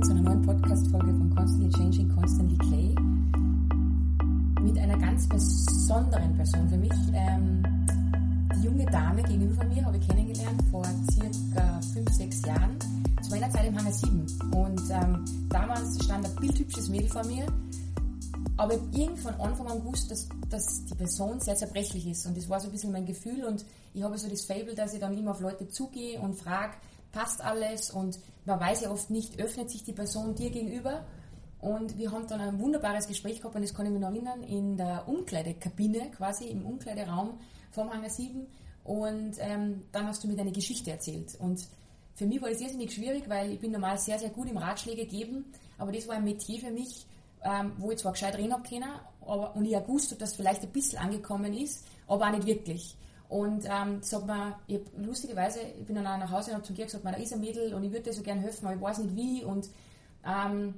willkommen zu einer neuen Podcast-Folge von Constantly Changing, Constantly Clay. Mit einer ganz besonderen Person für mich. Ähm, die junge Dame gegenüber von mir habe ich kennengelernt vor circa 5, 6 Jahren. Zu meiner Zeit im Hangar 7. Und ähm, damals stand ein bildhübsches Mädel vor mir. Aber ich habe irgendwie von Anfang an gewusst, dass, dass die Person sehr zerbrechlich ist. Und das war so ein bisschen mein Gefühl. Und ich habe so das Fable, dass ich dann immer auf Leute zugehe und frage, passt alles und man weiß ja oft nicht, öffnet sich die Person dir gegenüber. Und wir haben dann ein wunderbares Gespräch gehabt und das kann ich mich noch erinnern, in der Umkleidekabine, quasi im Umkleideraum vom Hangar 7. Und ähm, dann hast du mir deine Geschichte erzählt. Und für mich war das irrsinnig schwierig, weil ich bin normal sehr, sehr gut im Ratschläge geben, aber das war ein Metier für mich, ähm, wo ich zwar gescheit reden habe können, aber, und ich auch gewusst habe, dass vielleicht ein bisschen angekommen ist, aber auch nicht wirklich. Und ähm, sagt man, ich lustigerweise, ich bin dann auch nach Hause und habe zum Georg gesagt, da ist ein Mädel und ich würde dir so gerne helfen, aber ich weiß nicht wie. Und ähm,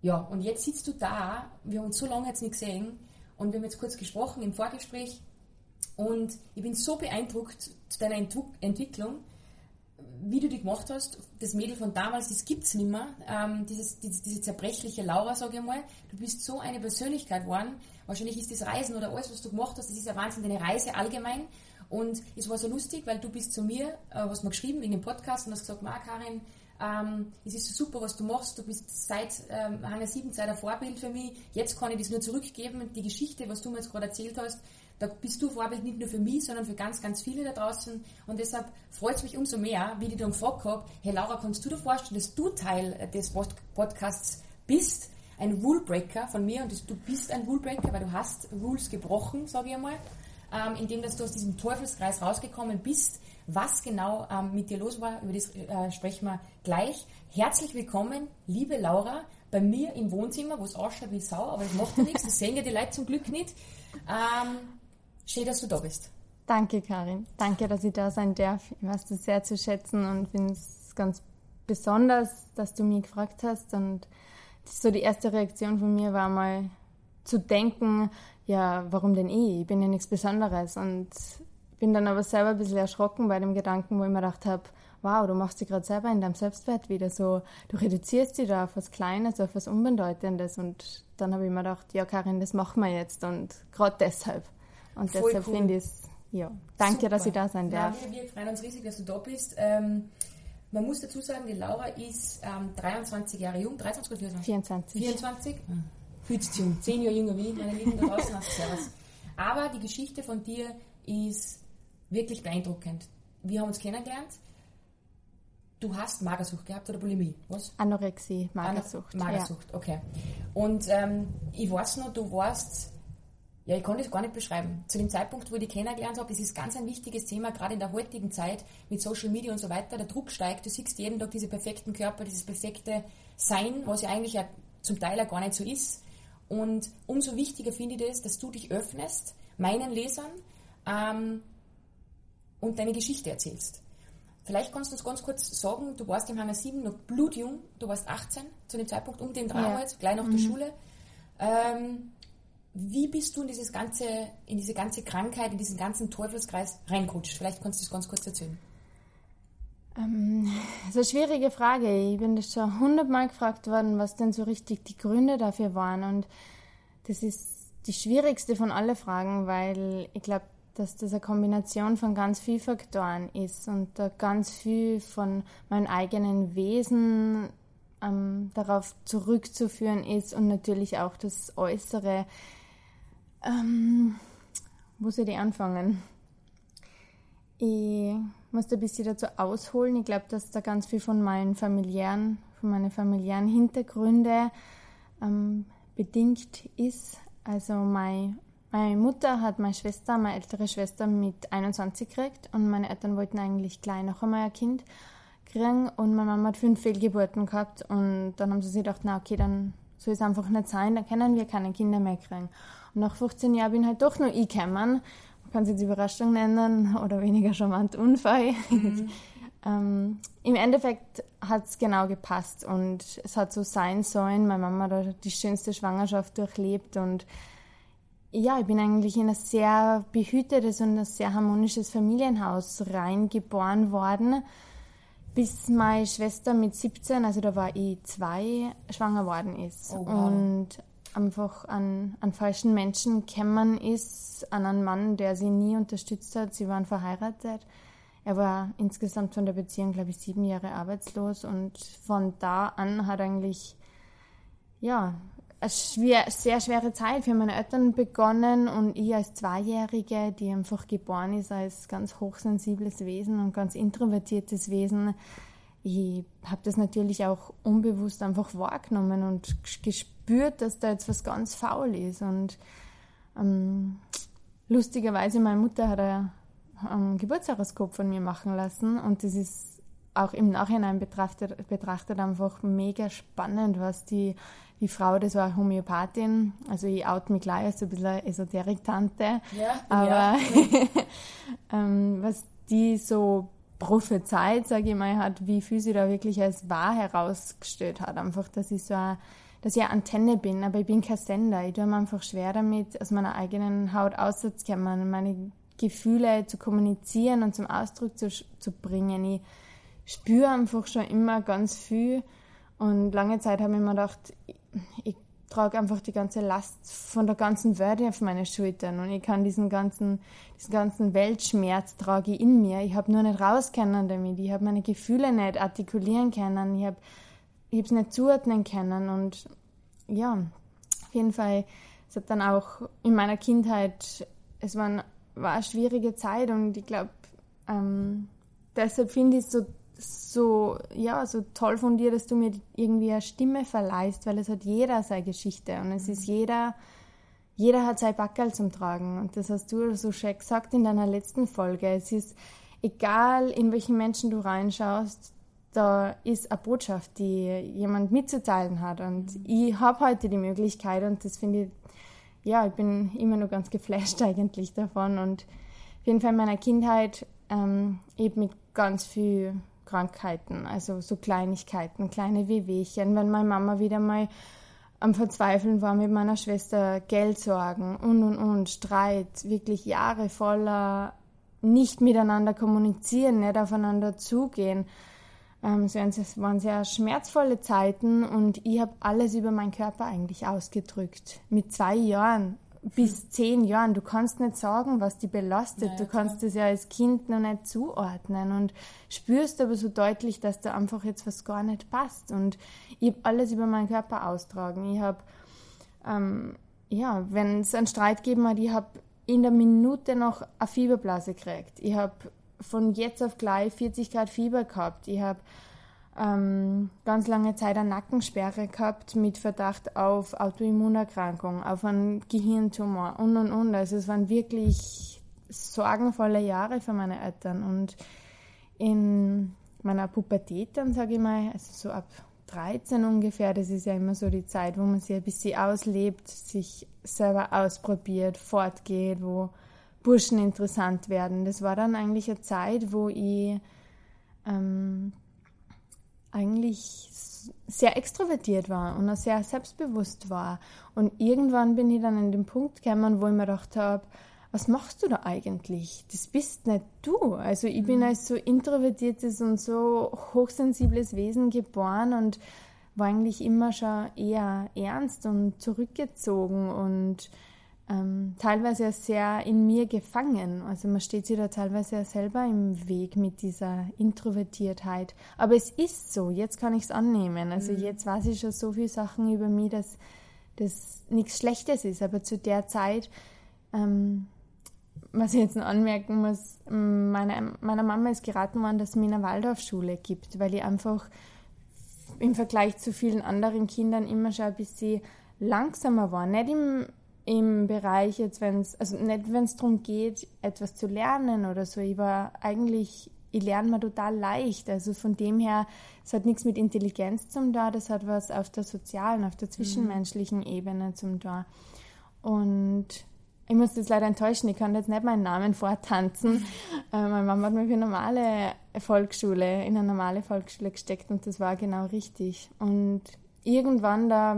ja, und jetzt sitzt du da, wir haben uns so lange jetzt nicht gesehen und wir haben jetzt kurz gesprochen im Vorgespräch und ich bin so beeindruckt zu deiner Entw Entwicklung, wie du die gemacht hast. Das Mädel von damals, das gibt es nicht mehr. Ähm, dieses, diese, diese zerbrechliche Laura, sage ich mal. Du bist so eine Persönlichkeit geworden, Wahrscheinlich ist das Reisen oder alles, was du gemacht hast, das ist ja Wahnsinn, deine Reise allgemein. Und es war so lustig, weil du bist zu mir, äh, hast mir geschrieben in dem Podcast und hast gesagt, Ma Karin, ähm, es ist so super, was du machst. Du bist seit ähm, Hanna 7 Zeit ein Vorbild für mich. Jetzt kann ich das nur zurückgeben. Die Geschichte, was du mir jetzt gerade erzählt hast, da bist du Vorbild nicht nur für mich, sondern für ganz, ganz viele da draußen. Und deshalb freut es mich umso mehr, wie ich dann gefragt habe, hey Laura, kannst du dir vorstellen, dass du Teil des Podcasts bist? ein Rulebreaker von mir und du bist ein Rulebreaker, weil du hast Rules gebrochen, sage ich einmal, ähm, indem dass du aus diesem Teufelskreis rausgekommen bist. Was genau ähm, mit dir los war, über das äh, sprechen wir gleich. Herzlich willkommen, liebe Laura, bei mir im Wohnzimmer, wo es ausschaut wie Sau, aber das macht ja nichts, das sehen ja die Leute zum Glück nicht. Ähm, schön, dass du da bist. Danke, Karin. Danke, dass ich da sein darf. Ich weiß das sehr zu schätzen und finde es ganz besonders, dass du mich gefragt hast und so die erste Reaktion von mir war mal zu denken, ja, warum denn ich? Ich bin ja nichts Besonderes. Und bin dann aber selber ein bisschen erschrocken bei dem Gedanken, wo ich mir gedacht habe, wow, du machst dich gerade selber in deinem Selbstwert wieder so, du reduzierst dich da auf was Kleines, auf was Unbedeutendes. Und dann habe ich mir gedacht, ja, Karin, das machen wir jetzt. Und gerade deshalb. Und Voll deshalb cool. finde ich es, ja, danke, Super. dass ich da sein darf. Ja, wir, wir freuen uns riesig, dass du da bist. Ähm, man muss dazu sagen, die Laura ist ähm, 23 Jahre jung, 23 oder 24? 24. 24? Mhm. Fühlt sich jung. 10 Jahre jünger wie ich, meine Lieben da draußen, hast Servus. Aber die Geschichte von dir ist wirklich beeindruckend. Wir haben uns kennengelernt. Du hast Magersucht gehabt oder Bulimie? Was? Anorexie, Magersucht. Magersucht, ja. okay. Und ähm, ich weiß noch, du warst ja, ich kann das gar nicht beschreiben. Zu dem Zeitpunkt, wo ich die kennengelernt habe, ist es ganz ein wichtiges Thema, gerade in der heutigen Zeit mit Social Media und so weiter. Der Druck steigt, du siehst jeden Tag diese perfekten Körper, dieses perfekte Sein, was ja eigentlich ja zum Teil ja gar nicht so ist. Und umso wichtiger finde ich das, dass du dich öffnest, meinen Lesern, ähm, und deine Geschichte erzählst. Vielleicht kannst du uns ganz kurz sagen, du warst im Hanna 7 noch blutjung, du warst 18 zu dem Zeitpunkt um den Drama ja. gleich nach mhm. der Schule. Ähm, wie bist du in dieses ganze, in diese ganze Krankheit, in diesen ganzen Teufelskreis reingerutscht? Vielleicht kannst du das ganz kurz erzählen. Ähm, das ist eine schwierige Frage. Ich bin schon hundertmal gefragt worden, was denn so richtig die Gründe dafür waren. Und das ist die schwierigste von allen Fragen, weil ich glaube, dass das eine Kombination von ganz vielen Faktoren ist und da ganz viel von meinem eigenen Wesen ähm, darauf zurückzuführen ist und natürlich auch das Äußere. Ähm, wo soll ich anfangen? Ich muss ein bisschen dazu ausholen. Ich glaube, dass da ganz viel von meinen familiären, von meinen familiären Hintergründen ähm, bedingt ist. Also mein, meine Mutter hat meine Schwester, meine ältere Schwester mit 21 gekriegt und meine Eltern wollten eigentlich gleich noch einmal ein Kind kriegen und meine Mama hat fünf Fehlgeburten gehabt und dann haben sie sich gedacht, na okay, dann soll es einfach nicht sein, dann können wir keine Kinder mehr kriegen. Nach 15 Jahren bin halt doch noch ich gekommen. Man kann es jetzt Überraschung nennen oder weniger charmant Unfall. Mhm. ähm, Im Endeffekt hat es genau gepasst und es hat so sein sollen. Meine Mama hat die schönste Schwangerschaft durchlebt und ja, ich bin eigentlich in ein sehr behütetes und ein sehr harmonisches Familienhaus reingeboren worden. bis meine Schwester mit 17, also da war ich zwei, schwanger worden ist. Oh, wow. Und einfach an, an falschen Menschen kämmern ist, an einen Mann, der sie nie unterstützt hat. Sie waren verheiratet. Er war insgesamt von der Beziehung, glaube ich, sieben Jahre arbeitslos und von da an hat eigentlich, ja, eine schwer, sehr schwere Zeit für meine Eltern begonnen und ich als Zweijährige, die einfach geboren ist als ganz hochsensibles Wesen und ganz introvertiertes Wesen, ich habe das natürlich auch unbewusst einfach wahrgenommen und gespürt, dass da jetzt was ganz faul ist. Und ähm, lustigerweise, meine Mutter hat ein, ein Geburtshoroskop von mir machen lassen und das ist auch im Nachhinein betrachtet, betrachtet einfach mega spannend, was die die Frau, das war Homöopathin, also ich out mich gleich als so ein bisschen Esoterik-Tante, ja, aber ja. ähm, was die so prophezeit, sage ich mal, hat, wie viel sie da wirklich als wahr herausgestellt hat. Einfach, dass ich so eine, dass ich eine Antenne bin, aber ich bin kein Sender. Ich tue mir einfach schwer damit, aus meiner eigenen Haut auszukommen, meine Gefühle zu kommunizieren und zum Ausdruck zu, zu bringen. Ich spüre einfach schon immer ganz viel und lange Zeit habe ich mir gedacht, ich trage einfach die ganze Last von der ganzen Welt auf meine Schultern und ich kann diesen ganzen, diesen ganzen Weltschmerz trage ich in mir. Ich habe nur nicht rauskennen damit. Ich habe meine Gefühle nicht artikulieren können. Ich habe ich es nicht zuordnen können und ja, auf jeden Fall, es hat dann auch in meiner Kindheit, es war, war eine schwierige Zeit und ich glaube, ähm, deshalb finde ich es so so, ja, so toll von dir, dass du mir irgendwie eine Stimme verleihst, weil es hat jeder seine Geschichte und es ist jeder, jeder hat sein Backerl zum Tragen. Und das hast du so schön gesagt in deiner letzten Folge. Es ist egal, in welchen Menschen du reinschaust, da ist eine Botschaft, die jemand mitzuteilen hat. Und ich habe heute die Möglichkeit und das finde ich, ja, ich bin immer nur ganz geflasht eigentlich davon. Und auf jeden Fall in meiner Kindheit ähm, eben mit ganz viel Krankheiten, also so Kleinigkeiten, kleine Wehwehchen. Wenn meine Mama wieder mal am Verzweifeln war mit meiner Schwester, Geldsorgen und und und, Streit, wirklich Jahre voller nicht miteinander kommunizieren, nicht aufeinander zugehen. Ähm, es waren sehr schmerzvolle Zeiten und ich habe alles über meinen Körper eigentlich ausgedrückt. Mit zwei Jahren bis zehn Jahren. Du kannst nicht sagen, was die belastet. Ja, du kannst es ja als Kind noch nicht zuordnen und spürst aber so deutlich, dass da einfach jetzt was gar nicht passt. Und ich habe alles über meinen Körper austragen. Ich habe, ähm, ja, wenn es einen Streit gegeben hat, ich habe in der Minute noch eine Fieberblase gekriegt. Ich habe von jetzt auf gleich 40 Grad Fieber gehabt. Ich habe ähm, ganz lange Zeit eine Nackensperre gehabt mit Verdacht auf Autoimmunerkrankung, auf einen Gehirntumor und und und. Also es waren wirklich sorgenvolle Jahre für meine Eltern. Und in meiner Pubertät dann, sage ich mal, also so ab 13 ungefähr, das ist ja immer so die Zeit, wo man sich ein bisschen auslebt, sich selber ausprobiert, fortgeht, wo Burschen interessant werden. Das war dann eigentlich eine Zeit, wo ich ähm, eigentlich sehr extrovertiert war und auch sehr selbstbewusst war. Und irgendwann bin ich dann an den Punkt gekommen, wo ich mir gedacht habe, was machst du da eigentlich? Das bist nicht du. Also ich bin mhm. als so introvertiertes und so hochsensibles Wesen geboren und war eigentlich immer schon eher ernst und zurückgezogen und ähm, teilweise sehr in mir gefangen. Also man steht sich da teilweise selber im Weg mit dieser Introvertiertheit. Aber es ist so, jetzt kann ich es annehmen. Also mhm. jetzt weiß ich schon so viele Sachen über mich, dass das nichts Schlechtes ist. Aber zu der Zeit, ähm, was ich jetzt noch anmerken muss, meine, meiner Mama ist geraten worden, dass es mir eine Waldorfschule gibt, weil ich einfach im Vergleich zu vielen anderen Kindern immer schon ein bisschen langsamer war. Nicht im im Bereich jetzt, wenn es, also nicht wenn es darum geht, etwas zu lernen oder so. Ich war eigentlich, ich lerne mir total leicht. Also von dem her, es hat nichts mit Intelligenz zum da, das hat was auf der sozialen, auf der zwischenmenschlichen mhm. Ebene zum da. Und ich muss das leider enttäuschen, ich kann jetzt nicht meinen Namen vortanzen. äh, meine Mama hat mich für eine normale Volksschule, in eine normale Volksschule gesteckt und das war genau richtig. Und irgendwann da,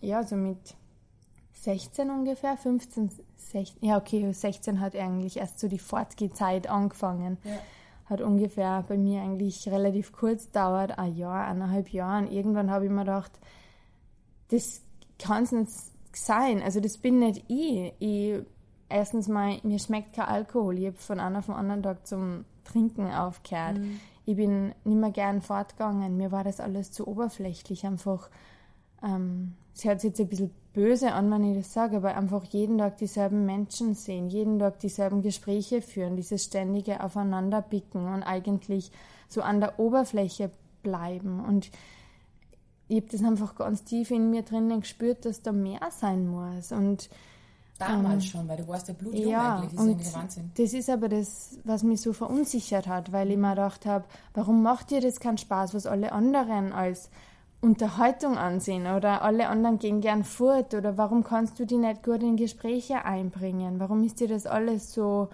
ja, so mit 16 ungefähr, 15, 16, ja okay, 16 hat eigentlich erst so die Fortgehzeit angefangen. Ja. hat ungefähr bei mir eigentlich relativ kurz dauert, ein Jahr, eineinhalb Jahre. Und irgendwann habe ich mir gedacht, das kann es nicht sein. Also das bin nicht ich. ich erstens mal, mir schmeckt kein Alkohol. Ich habe von einem auf den anderen Tag zum Trinken aufgehört. Mhm. Ich bin nicht mehr gern fortgegangen. Mir war das alles zu oberflächlich. Einfach, ähm, es hört sich jetzt ein bisschen böse an, wenn ich das sage, aber einfach jeden Tag dieselben Menschen sehen, jeden Tag dieselben Gespräche führen, dieses ständige Aufeinanderbicken und eigentlich so an der Oberfläche bleiben. Und ich habe das einfach ganz tief in mir drinnen gespürt, dass da mehr sein muss. Und Damals ähm, schon, weil du warst ja blutjung ja, eigentlich, das ist ja Wahnsinn. Das ist aber das, was mich so verunsichert hat, weil ich mir gedacht habe, warum macht dir das keinen Spaß, was alle anderen als Unterhaltung ansehen oder alle anderen gehen gern fort oder warum kannst du die nicht gut in Gespräche einbringen? Warum ist dir das alles so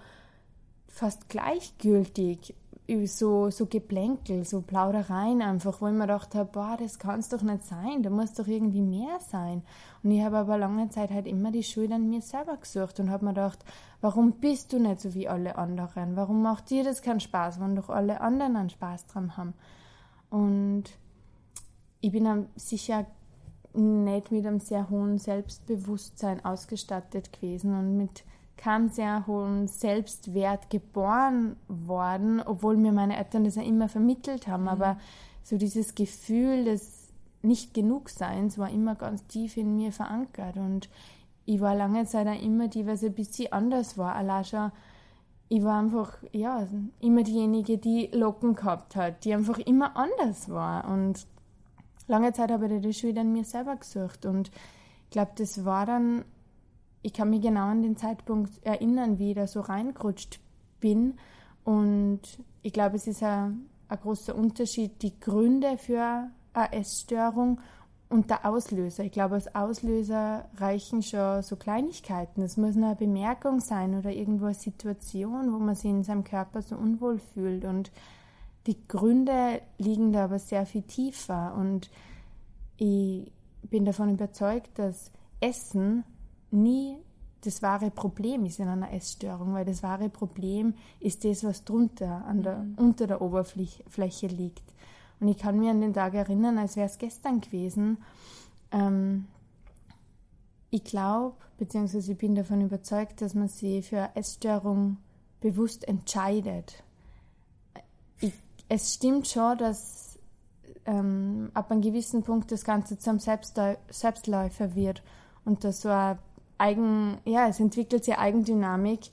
fast gleichgültig? So, so Geplänkel, so Plaudereien einfach, wo ich mir gedacht habe, boah, das kann es doch nicht sein, da muss doch irgendwie mehr sein. Und ich habe aber lange Zeit halt immer die Schuld an mir selber gesucht und habe mir gedacht, warum bist du nicht so wie alle anderen? Warum macht dir das keinen Spaß, wenn doch alle anderen einen Spaß dran haben? Und ich bin sicher nicht mit einem sehr hohen Selbstbewusstsein ausgestattet gewesen und mit keinem sehr hohen Selbstwert geboren worden, obwohl mir meine Eltern das ja immer vermittelt haben. Mhm. Aber so dieses Gefühl des nicht genug Seins war immer ganz tief in mir verankert und ich war lange Zeit auch immer die, was ein bisschen anders war. Allein schon, ich war einfach, ja, immer diejenige, die Locken gehabt hat, die einfach immer anders war und lange Zeit habe ich das schon wieder in mir selber gesucht und ich glaube, das war dann, ich kann mich genau an den Zeitpunkt erinnern, wie ich da so reingerutscht bin und ich glaube, es ist ein, ein großer Unterschied, die Gründe für eine Essstörung und der Auslöser. Ich glaube, als Auslöser reichen schon so Kleinigkeiten. Es muss nur eine Bemerkung sein oder irgendwo eine Situation, wo man sich in seinem Körper so unwohl fühlt und die Gründe liegen da aber sehr viel tiefer und ich bin davon überzeugt, dass Essen nie das wahre Problem ist in einer Essstörung, weil das wahre Problem ist das, was drunter, an der, mhm. unter der Oberfläche liegt. Und ich kann mich an den Tag erinnern, als wäre es gestern gewesen. Ähm, ich glaube, beziehungsweise ich bin davon überzeugt, dass man sich für eine Essstörung bewusst entscheidet es stimmt schon, dass ähm, ab einem gewissen Punkt das Ganze zum Selbstläu Selbstläufer wird und dass so ein Eigen, ja, es entwickelt sich Eigendynamik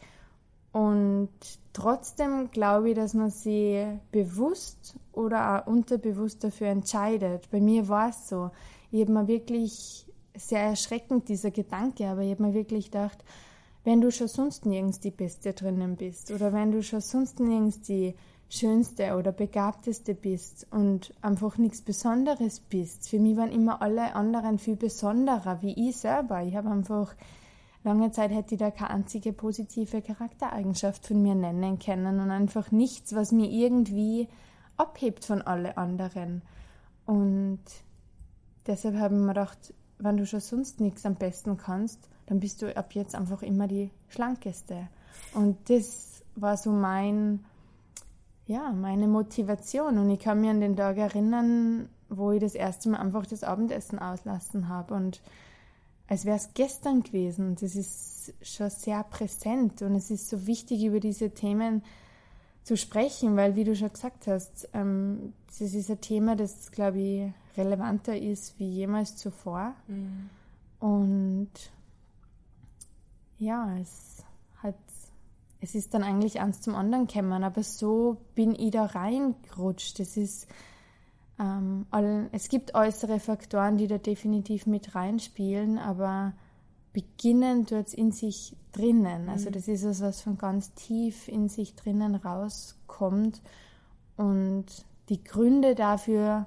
und trotzdem glaube ich, dass man sich bewusst oder auch unterbewusst dafür entscheidet. Bei mir war es so. Ich habe mir wirklich sehr erschreckend dieser Gedanke, aber ich habe mir wirklich gedacht, wenn du schon sonst nirgends die Beste drinnen bist oder wenn du schon sonst nirgends die Schönste oder Begabteste bist und einfach nichts Besonderes bist. Für mich waren immer alle anderen viel besonderer, wie ich selber. Ich habe einfach lange Zeit hätte ich da keine einzige positive Charaktereigenschaft von mir nennen können und einfach nichts, was mir irgendwie abhebt von alle anderen. Und deshalb habe ich mir gedacht, wenn du schon sonst nichts am besten kannst, dann bist du ab jetzt einfach immer die schlankeste. Und das war so mein ja, meine Motivation. Und ich kann mich an den Tag erinnern, wo ich das erste Mal einfach das Abendessen auslassen habe. Und als wäre es gestern gewesen. Und das ist schon sehr präsent. Und es ist so wichtig, über diese Themen zu sprechen, weil, wie du schon gesagt hast, ähm, das ist ein Thema, das, glaube ich, relevanter ist wie jemals zuvor. Mhm. Und ja, es hat es ist dann eigentlich eins zum anderen gekommen, aber so bin ich da reingerutscht. Es ist, ähm, es gibt äußere Faktoren, die da definitiv mit reinspielen, aber beginnen tut es in sich drinnen. Also mhm. das ist es, was von ganz tief in sich drinnen rauskommt und die Gründe dafür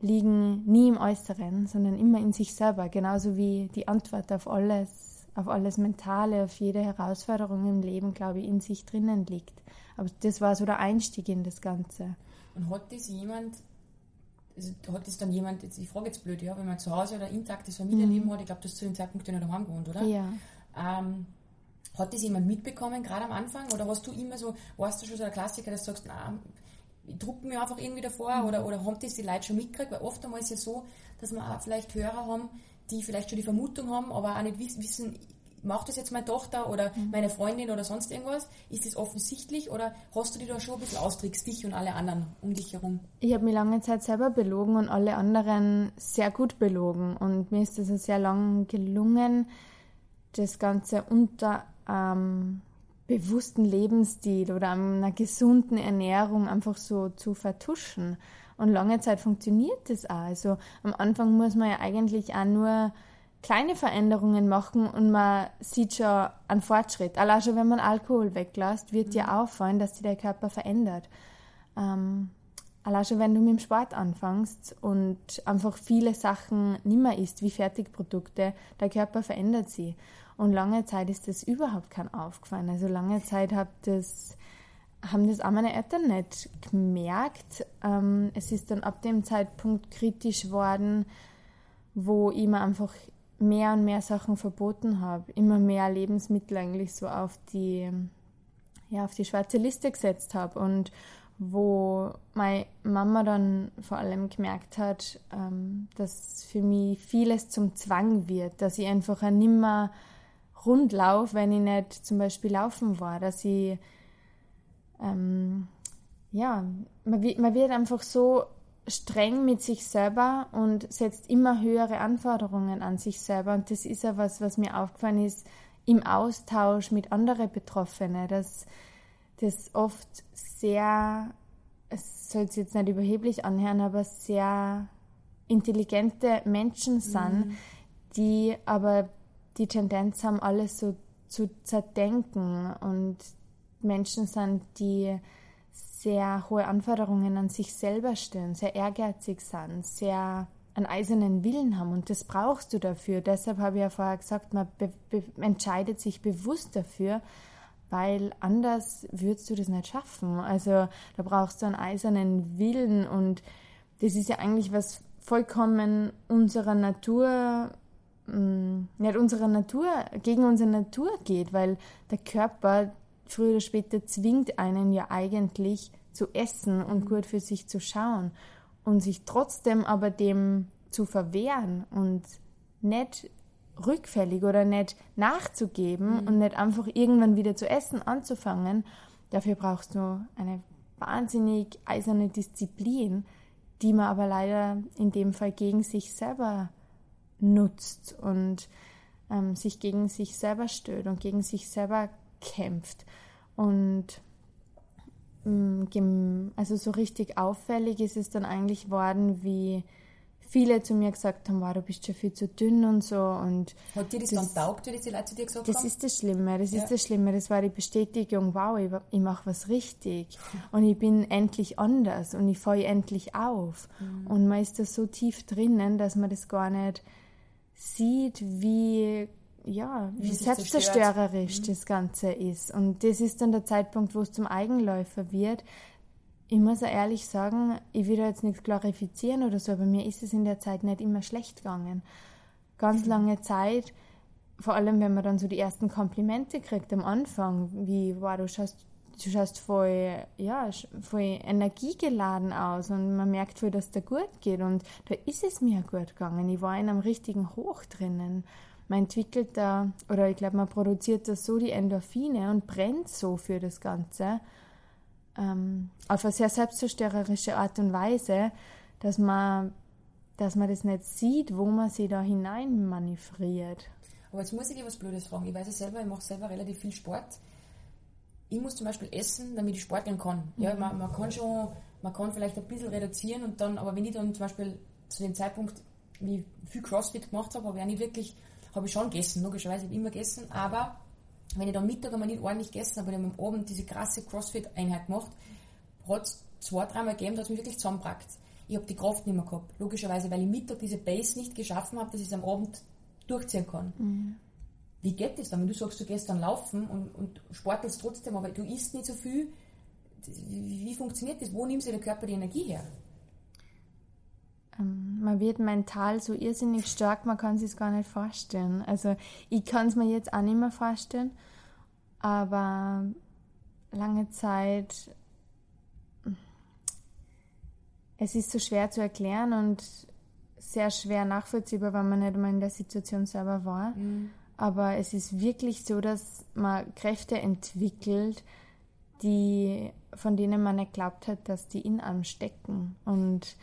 liegen nie im Äußeren, sondern immer in sich selber, genauso wie die Antwort auf alles auf alles Mentale, auf jede Herausforderung im Leben, glaube ich, in sich drinnen liegt. Aber das war so der Einstieg in das Ganze. Und hat das jemand, also hat das dann jemand, jetzt, ich frage jetzt blöd, ja, wenn man zu Hause oder intaktes Familienleben mhm. hat, ich glaube, du hast zu dem Zeitpunkt ja noch daheim gewohnt, oder? Ja. Ähm, hat das jemand mitbekommen, gerade am Anfang? Oder hast du immer so, warst du schon so ein Klassiker, dass du sagst, na, ich drucke mir einfach irgendwie davor mhm. oder, oder haben das die Leute schon mitgekriegt? Weil oft einmal ist es ja so, dass wir auch vielleicht Hörer haben, die vielleicht schon die Vermutung haben, aber auch nicht wissen, macht das jetzt meine Tochter oder mhm. meine Freundin oder sonst irgendwas? Ist das offensichtlich oder hast du dich da schon ein bisschen austrickst, dich und alle anderen um dich herum? Ich habe mich lange Zeit selber belogen und alle anderen sehr gut belogen. Und mir ist es sehr lang gelungen, das Ganze unter ähm, bewussten Lebensstil oder einer gesunden Ernährung einfach so zu vertuschen. Und lange Zeit funktioniert das auch. Also am Anfang muss man ja eigentlich auch nur kleine Veränderungen machen und man sieht schon einen Fortschritt. Allein schon, wenn man Alkohol weglässt, wird mhm. dir auffallen, dass sich der Körper verändert. Ähm, allein schon, wenn du mit dem Sport anfängst und einfach viele Sachen nimmer isst, wie Fertigprodukte, der Körper verändert sie. Und lange Zeit ist das überhaupt kein aufgefallen. Also lange Zeit hab das, haben das auch meine Eltern nicht gemerkt. Ähm, es ist dann ab dem Zeitpunkt kritisch worden, wo ich mir einfach mehr und mehr Sachen verboten habe, immer mehr Lebensmittel eigentlich so auf die, ja, auf die schwarze Liste gesetzt habe und wo meine Mama dann vor allem gemerkt hat, ähm, dass für mich vieles zum Zwang wird, dass ich einfach ein nimmer rund laufe, wenn ich nicht zum Beispiel laufen war, dass ich ähm, ja, man, man wird einfach so streng mit sich selber und setzt immer höhere Anforderungen an sich selber. Und das ist ja was, was mir aufgefallen ist im Austausch mit anderen Betroffenen, dass das oft sehr, es soll sich jetzt nicht überheblich anhören, aber sehr intelligente Menschen sind, mhm. die aber die Tendenz haben, alles so zu zerdenken und Menschen sind, die sehr hohe Anforderungen an sich selber stellen, sehr ehrgeizig sind, sehr einen eisernen Willen haben und das brauchst du dafür. Deshalb habe ich ja vorher gesagt, man entscheidet sich bewusst dafür, weil anders würdest du das nicht schaffen. Also da brauchst du einen eisernen Willen und das ist ja eigentlich was vollkommen unserer Natur, mh, mm, nicht unserer Natur, gegen unsere Natur geht, weil der Körper früher oder später zwingt einen ja eigentlich zu essen und mhm. gut für sich zu schauen und sich trotzdem aber dem zu verwehren und nicht rückfällig oder nicht nachzugeben mhm. und nicht einfach irgendwann wieder zu essen anzufangen, dafür brauchst du eine wahnsinnig eiserne Disziplin, die man aber leider in dem Fall gegen sich selber nutzt und ähm, sich gegen sich selber stößt und gegen sich selber kämpft. Und mm, also so richtig auffällig ist es dann eigentlich worden, wie viele zu mir gesagt haben, wow, du bist schon viel zu dünn und so. Und Hat dir das, das dann taugt, wie das die Leute zu dir gesagt das haben? Das ist das Schlimme, das ja. ist das Schlimme. Das war die Bestätigung, wow, ich, ich mache was richtig und ich bin endlich anders und ich falle endlich auf. Mhm. Und man ist da so tief drinnen, dass man das gar nicht sieht, wie ja, wie selbstzerstörerisch mhm. das Ganze ist. Und das ist dann der Zeitpunkt, wo es zum Eigenläufer wird. Ich muss auch ehrlich sagen, ich will da jetzt nichts glorifizieren oder so, aber mir ist es in der Zeit nicht immer schlecht gegangen. Ganz mhm. lange Zeit, vor allem wenn man dann so die ersten Komplimente kriegt am Anfang, wie, wow, du schaust, du schaust voll, ja, voll energiegeladen aus und man merkt voll, dass der gut geht und da ist es mir gut gegangen. Ich war in einem richtigen Hoch drinnen man entwickelt da, oder ich glaube, man produziert da so die Endorphine und brennt so für das Ganze, ähm, auf eine sehr selbstzerstörerische Art und Weise, dass man, dass man das nicht sieht, wo man sich da hinein manövriert. Aber jetzt muss ich dir was Blödes fragen. Ich weiß es selber, ich mache selber relativ viel Sport. Ich muss zum Beispiel essen, damit ich sporteln kann. Ja, mhm. man, man kann schon, man kann vielleicht ein bisschen reduzieren und dann, aber wenn ich dann zum Beispiel zu dem Zeitpunkt, wie viel Crossfit gemacht habe, habe ich auch nicht wirklich habe ich schon gegessen, logischerweise habe ich immer gegessen, aber wenn ich dann Mittag einmal nicht ordentlich gegessen habe und am Abend diese krasse Crossfit-Einheit gemacht, hat es zwei, dreimal gegeben, dass es mich wirklich zusammenbrackt. Ich habe die Kraft nicht mehr gehabt, logischerweise, weil ich Mittag diese Base nicht geschaffen habe, dass ich es am Abend durchziehen kann. Mhm. Wie geht das dann, wenn du sagst, du gehst dann laufen und, und sportelst trotzdem, aber du isst nicht so viel? Wie, wie funktioniert das? Wo nimmt sich der Körper die Energie her? Ähm, man wird mental so irrsinnig stark, man kann sich es gar nicht vorstellen. Also ich kann es mir jetzt auch nicht mehr vorstellen. aber lange Zeit, es ist so schwer zu erklären und sehr schwer nachvollziehbar, weil man nicht immer in der Situation selber war. Mhm. Aber es ist wirklich so, dass man Kräfte entwickelt, die, von denen man nicht glaubt hat, dass die in einem stecken. Und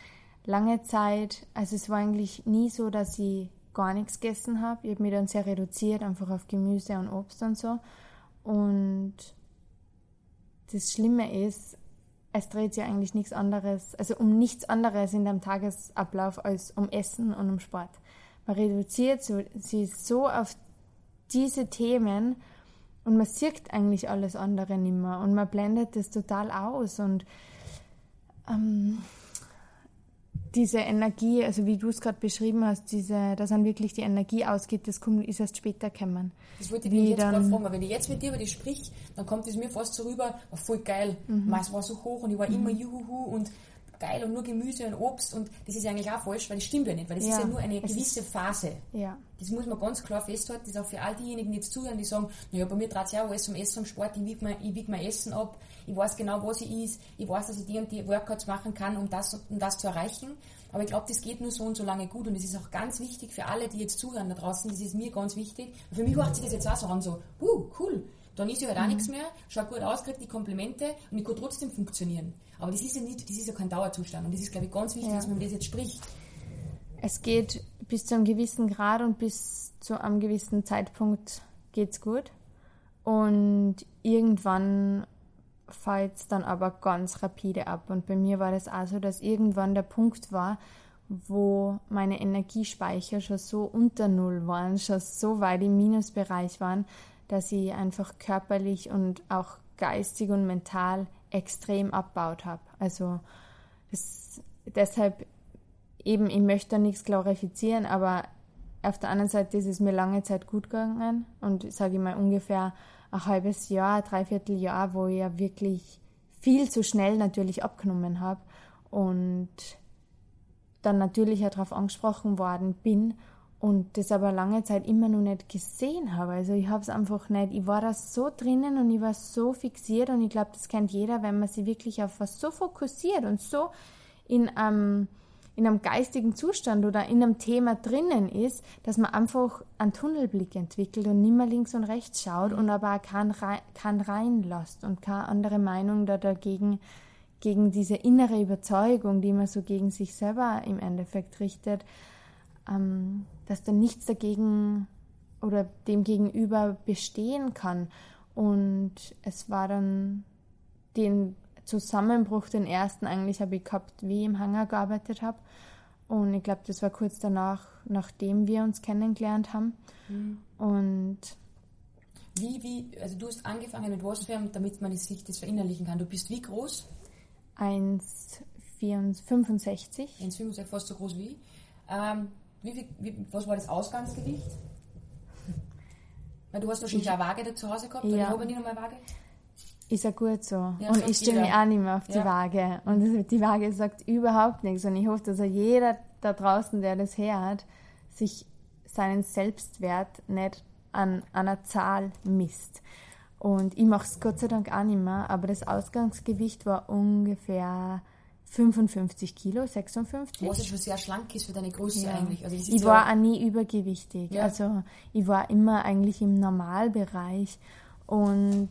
lange Zeit, also es war eigentlich nie so, dass ich gar nichts gegessen habe. Ich habe mich dann sehr reduziert, einfach auf Gemüse und Obst und so. Und das Schlimme ist, es dreht sich eigentlich nichts anderes, also um nichts anderes in deinem Tagesablauf als um Essen und um Sport. Man reduziert sich so auf diese Themen und man sieht eigentlich alles andere nicht mehr und man blendet das total aus und ähm, diese Energie, also wie du es gerade beschrieben hast, diese, dass dann wirklich die Energie ausgeht, das kommt, ist erst später kommen. Das wollte ich dir jetzt gerade fragen, wenn ich jetzt mit dir über die sprich, dann kommt es mir fast so rüber, war voll geil, mhm. es war so hoch und ich war mhm. immer juhu und geil und nur Gemüse und Obst und das ist eigentlich auch falsch, weil das stimmt ja nicht, weil das ja, ist ja nur eine gewisse Phase. Ja. Das muss man ganz klar festhalten, das ist auch für all diejenigen, die jetzt zuhören, die sagen, naja, bei mir dreht es ja auch alles um Essen, um Sport, ich wiege mein, wieg mein Essen ab, ich weiß genau, was ich is, ich weiß, dass ich die und die Workouts machen kann, um das, um das zu erreichen. Aber ich glaube, das geht nur so und so lange gut und das ist auch ganz wichtig für alle, die jetzt zuhören da draußen, das ist mir ganz wichtig. Für mich hört sich das jetzt auch so an, so, uh, cool, dann ist ja halt auch mhm. nichts mehr, schaut gut aus, kriegt die Komplimente und ich kann trotzdem funktionieren. Aber das ist ja nicht, das ist ja kein Dauerzustand und das ist, glaube ich, ganz wichtig, ja. dass man das jetzt spricht. Es geht bis zu einem gewissen Grad und bis zu einem gewissen Zeitpunkt geht's gut. Und irgendwann fällt es dann aber ganz rapide ab. Und bei mir war das auch so, dass irgendwann der Punkt war, wo meine Energiespeicher schon so unter Null waren, schon so weit im Minusbereich waren, dass ich einfach körperlich und auch geistig und mental extrem abbaut habe. Also das, deshalb eben, ich möchte da nichts glorifizieren, aber auf der anderen Seite ist es mir lange Zeit gut gegangen und sage ich mal ungefähr ein halbes Jahr, ein Dreivierteljahr, wo ich ja wirklich viel zu schnell natürlich abgenommen habe und dann natürlich auch darauf angesprochen worden bin und das aber lange Zeit immer noch nicht gesehen habe. Also ich habe es einfach nicht, ich war da so drinnen und ich war so fixiert und ich glaube, das kennt jeder, wenn man sich wirklich auf was so fokussiert und so in einem, in einem geistigen Zustand oder in einem Thema drinnen ist, dass man einfach einen Tunnelblick entwickelt und nicht mehr links und rechts schaut und aber auch keinen, keinen reinlässt und keine andere Meinung da dagegen gegen diese innere Überzeugung, die man so gegen sich selber im Endeffekt richtet, ähm, dass da nichts dagegen oder dem gegenüber bestehen kann. Und es war dann den Zusammenbruch, den ersten eigentlich habe ich gehabt, wie ich im Hangar gearbeitet habe. Und ich glaube, das war kurz danach, nachdem wir uns kennengelernt haben. Mhm. Und wie, wie, also du hast angefangen mit was damit man sich das verinnerlichen kann. Du bist wie groß? 1,65. 1,65, fast so groß wie. Ähm, wie wie, was war das Ausgangsgewicht? Weil du hast wahrscheinlich eine Waage da zu Hause gehabt, ja. ich habe nicht nochmal Waage. Ist ja gut so. Ja, und ich stelle mich auch nicht mehr auf die ja. Waage. Und die Waage sagt überhaupt nichts. Und ich hoffe, dass jeder da draußen, der das hört, sich seinen Selbstwert nicht an einer Zahl misst. Und ich mache es Gott sei Dank auch nicht mehr, aber das Ausgangsgewicht war ungefähr 55 Kilo, 56. Was schon sehr schlank ist für deine Größe ja. eigentlich. Also ich war auch nie übergewichtig. Ja. Also ich war immer eigentlich im Normalbereich. Und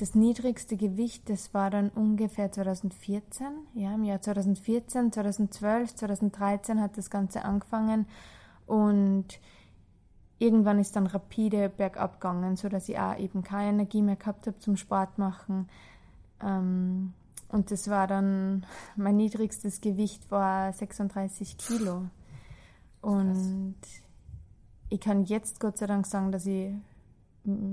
das niedrigste Gewicht, das war dann ungefähr 2014. Ja, im Jahr 2014, 2012, 2013 hat das Ganze angefangen. Und irgendwann ist dann rapide bergab gegangen, sodass ich auch eben keine Energie mehr gehabt habe zum Sport machen. Ähm, und das war dann, mein niedrigstes Gewicht war 36 Kilo. Und ich kann jetzt Gott sei Dank sagen, dass ich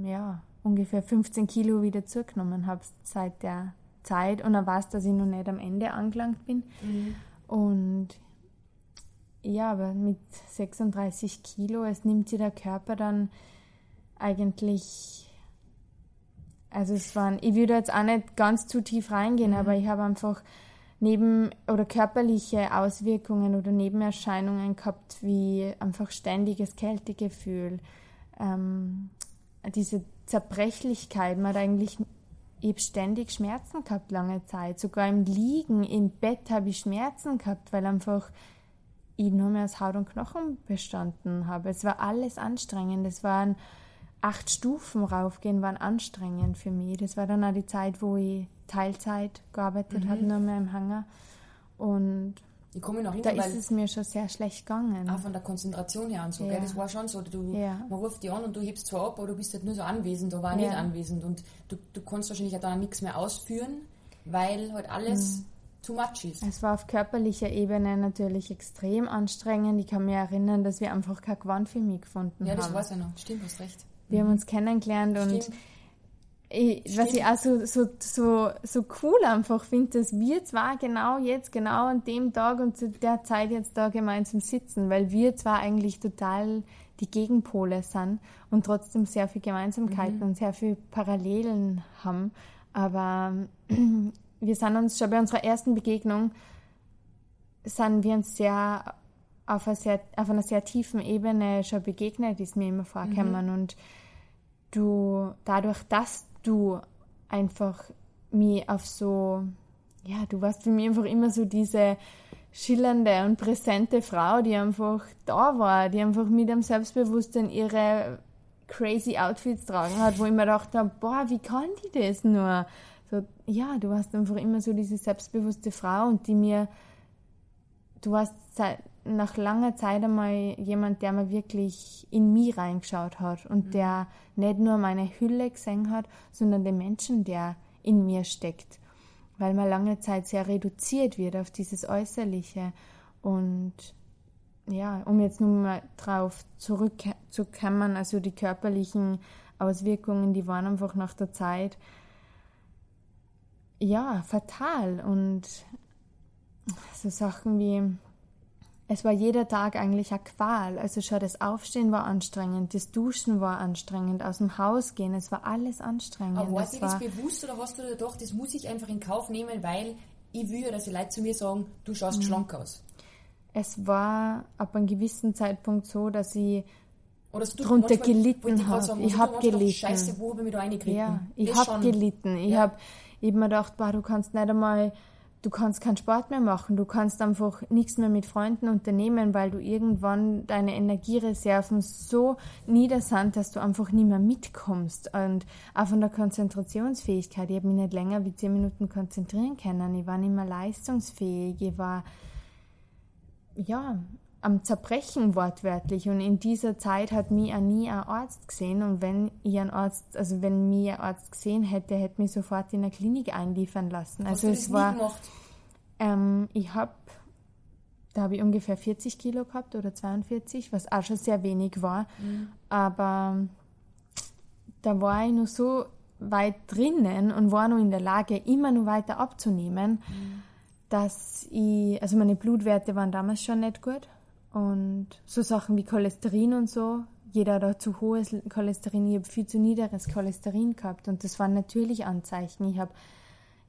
ja, ungefähr 15 Kilo wieder zugenommen habe seit der Zeit. Und er weiß, dass ich noch nicht am Ende angelangt bin. Mhm. Und ja, aber mit 36 Kilo, es nimmt sich der Körper dann eigentlich also es waren, ich würde jetzt auch nicht ganz zu tief reingehen, mhm. aber ich habe einfach neben oder körperliche Auswirkungen oder Nebenerscheinungen gehabt, wie einfach ständiges Kältegefühl, ähm, diese Zerbrechlichkeit. Man hat eigentlich ich habe ständig Schmerzen gehabt lange Zeit. Sogar im Liegen im Bett habe ich Schmerzen gehabt, weil einfach ich nur mehr aus Haut und Knochen bestanden habe. Es war alles anstrengend. Es waren acht Stufen raufgehen, waren anstrengend für mich. Das war dann auch die Zeit, wo ich Teilzeit gearbeitet mhm. habe, nur mehr im Hangar. Und ich komme noch hin, da ist es mir schon sehr schlecht gegangen. Auch von der Konzentration her und so, ja. gell? das war schon so, du, ja. man ruft dich an und du hebst zwar ab, aber du bist halt nur so anwesend, da war ja. nicht anwesend und du, du kannst wahrscheinlich auch dann nichts mehr ausführen, weil halt alles mhm. too much ist. Es war auf körperlicher Ebene natürlich extrem anstrengend. Ich kann mich erinnern, dass wir einfach kein Gewand für mich gefunden haben. Ja, das weiß ich noch. Stimmt, hast recht. Wir mhm. haben uns kennengelernt Stimmt. und ich, was ich auch so, so, so, so cool einfach finde, dass wir zwar genau jetzt, genau an dem Tag und zu der Zeit jetzt da gemeinsam sitzen, weil wir zwar eigentlich total die Gegenpole sind und trotzdem sehr viel Gemeinsamkeiten mhm. und sehr viel Parallelen haben, aber wir sind uns schon bei unserer ersten Begegnung, sind wir uns sehr auf, einer sehr, auf einer sehr tiefen Ebene schon begegnet, ist mir immer vorgekommen mhm. und du, dadurch, dass du einfach mich auf so, ja, du warst für mich einfach immer so diese schillernde und präsente Frau, die einfach da war, die einfach mit dem Selbstbewusstsein ihre crazy Outfits tragen hat, wo ich mir gedacht habe, boah, wie kann die das nur? So, ja, du warst einfach immer so diese selbstbewusste Frau und die mir, du warst seit, nach langer Zeit einmal jemand, der mir wirklich in mich reingeschaut hat und mhm. der nicht nur meine Hülle gesehen hat, sondern den Menschen, der in mir steckt. Weil man lange Zeit sehr reduziert wird auf dieses Äußerliche. Und ja, um jetzt nur mal drauf zurückzukommen, also die körperlichen Auswirkungen, die waren einfach nach der Zeit ja fatal und so Sachen wie es war jeder Tag eigentlich eine Qual. Also schon das Aufstehen war anstrengend, das Duschen war anstrengend, aus dem Haus gehen, es war alles anstrengend. Aber war dir das bewusst oder hast du dir gedacht, das muss ich einfach in Kauf nehmen, weil ich will, dass die Leute zu mir sagen, du schaust mhm. schlank aus? Es war ab einem gewissen Zeitpunkt so, dass ich oder du drunter gelitten habe. Ich habe gelitten. Scheiße, wo habe ich mich da reingekriegt? Ja, ich habe gelitten. Ich ja. habe hab mir gedacht, boah, du kannst nicht einmal du kannst keinen Sport mehr machen, du kannst einfach nichts mehr mit Freunden unternehmen, weil du irgendwann deine Energiereserven so nieder sind, dass du einfach nicht mehr mitkommst. Und auch von der Konzentrationsfähigkeit, ich habe mich nicht länger wie zehn Minuten konzentrieren können, ich war nicht mehr leistungsfähig, ich war ja am Zerbrechen wortwörtlich und in dieser Zeit hat mich auch nie ein Arzt gesehen und wenn ich einen Arzt, also wenn mich ein Arzt gesehen hätte, hätte mich sofort in eine Klinik einliefern lassen. Hast also es war, ähm, ich habe, da habe ich ungefähr 40 Kilo gehabt oder 42, was auch schon sehr wenig war, mhm. aber da war ich nur so weit drinnen und war noch in der Lage, immer noch weiter abzunehmen, mhm. dass ich, also meine Blutwerte waren damals schon nicht gut und so Sachen wie Cholesterin und so, jeder hat auch zu hohes Cholesterin, ich habe viel zu niederes Cholesterin gehabt und das waren natürlich Anzeichen. Ich habe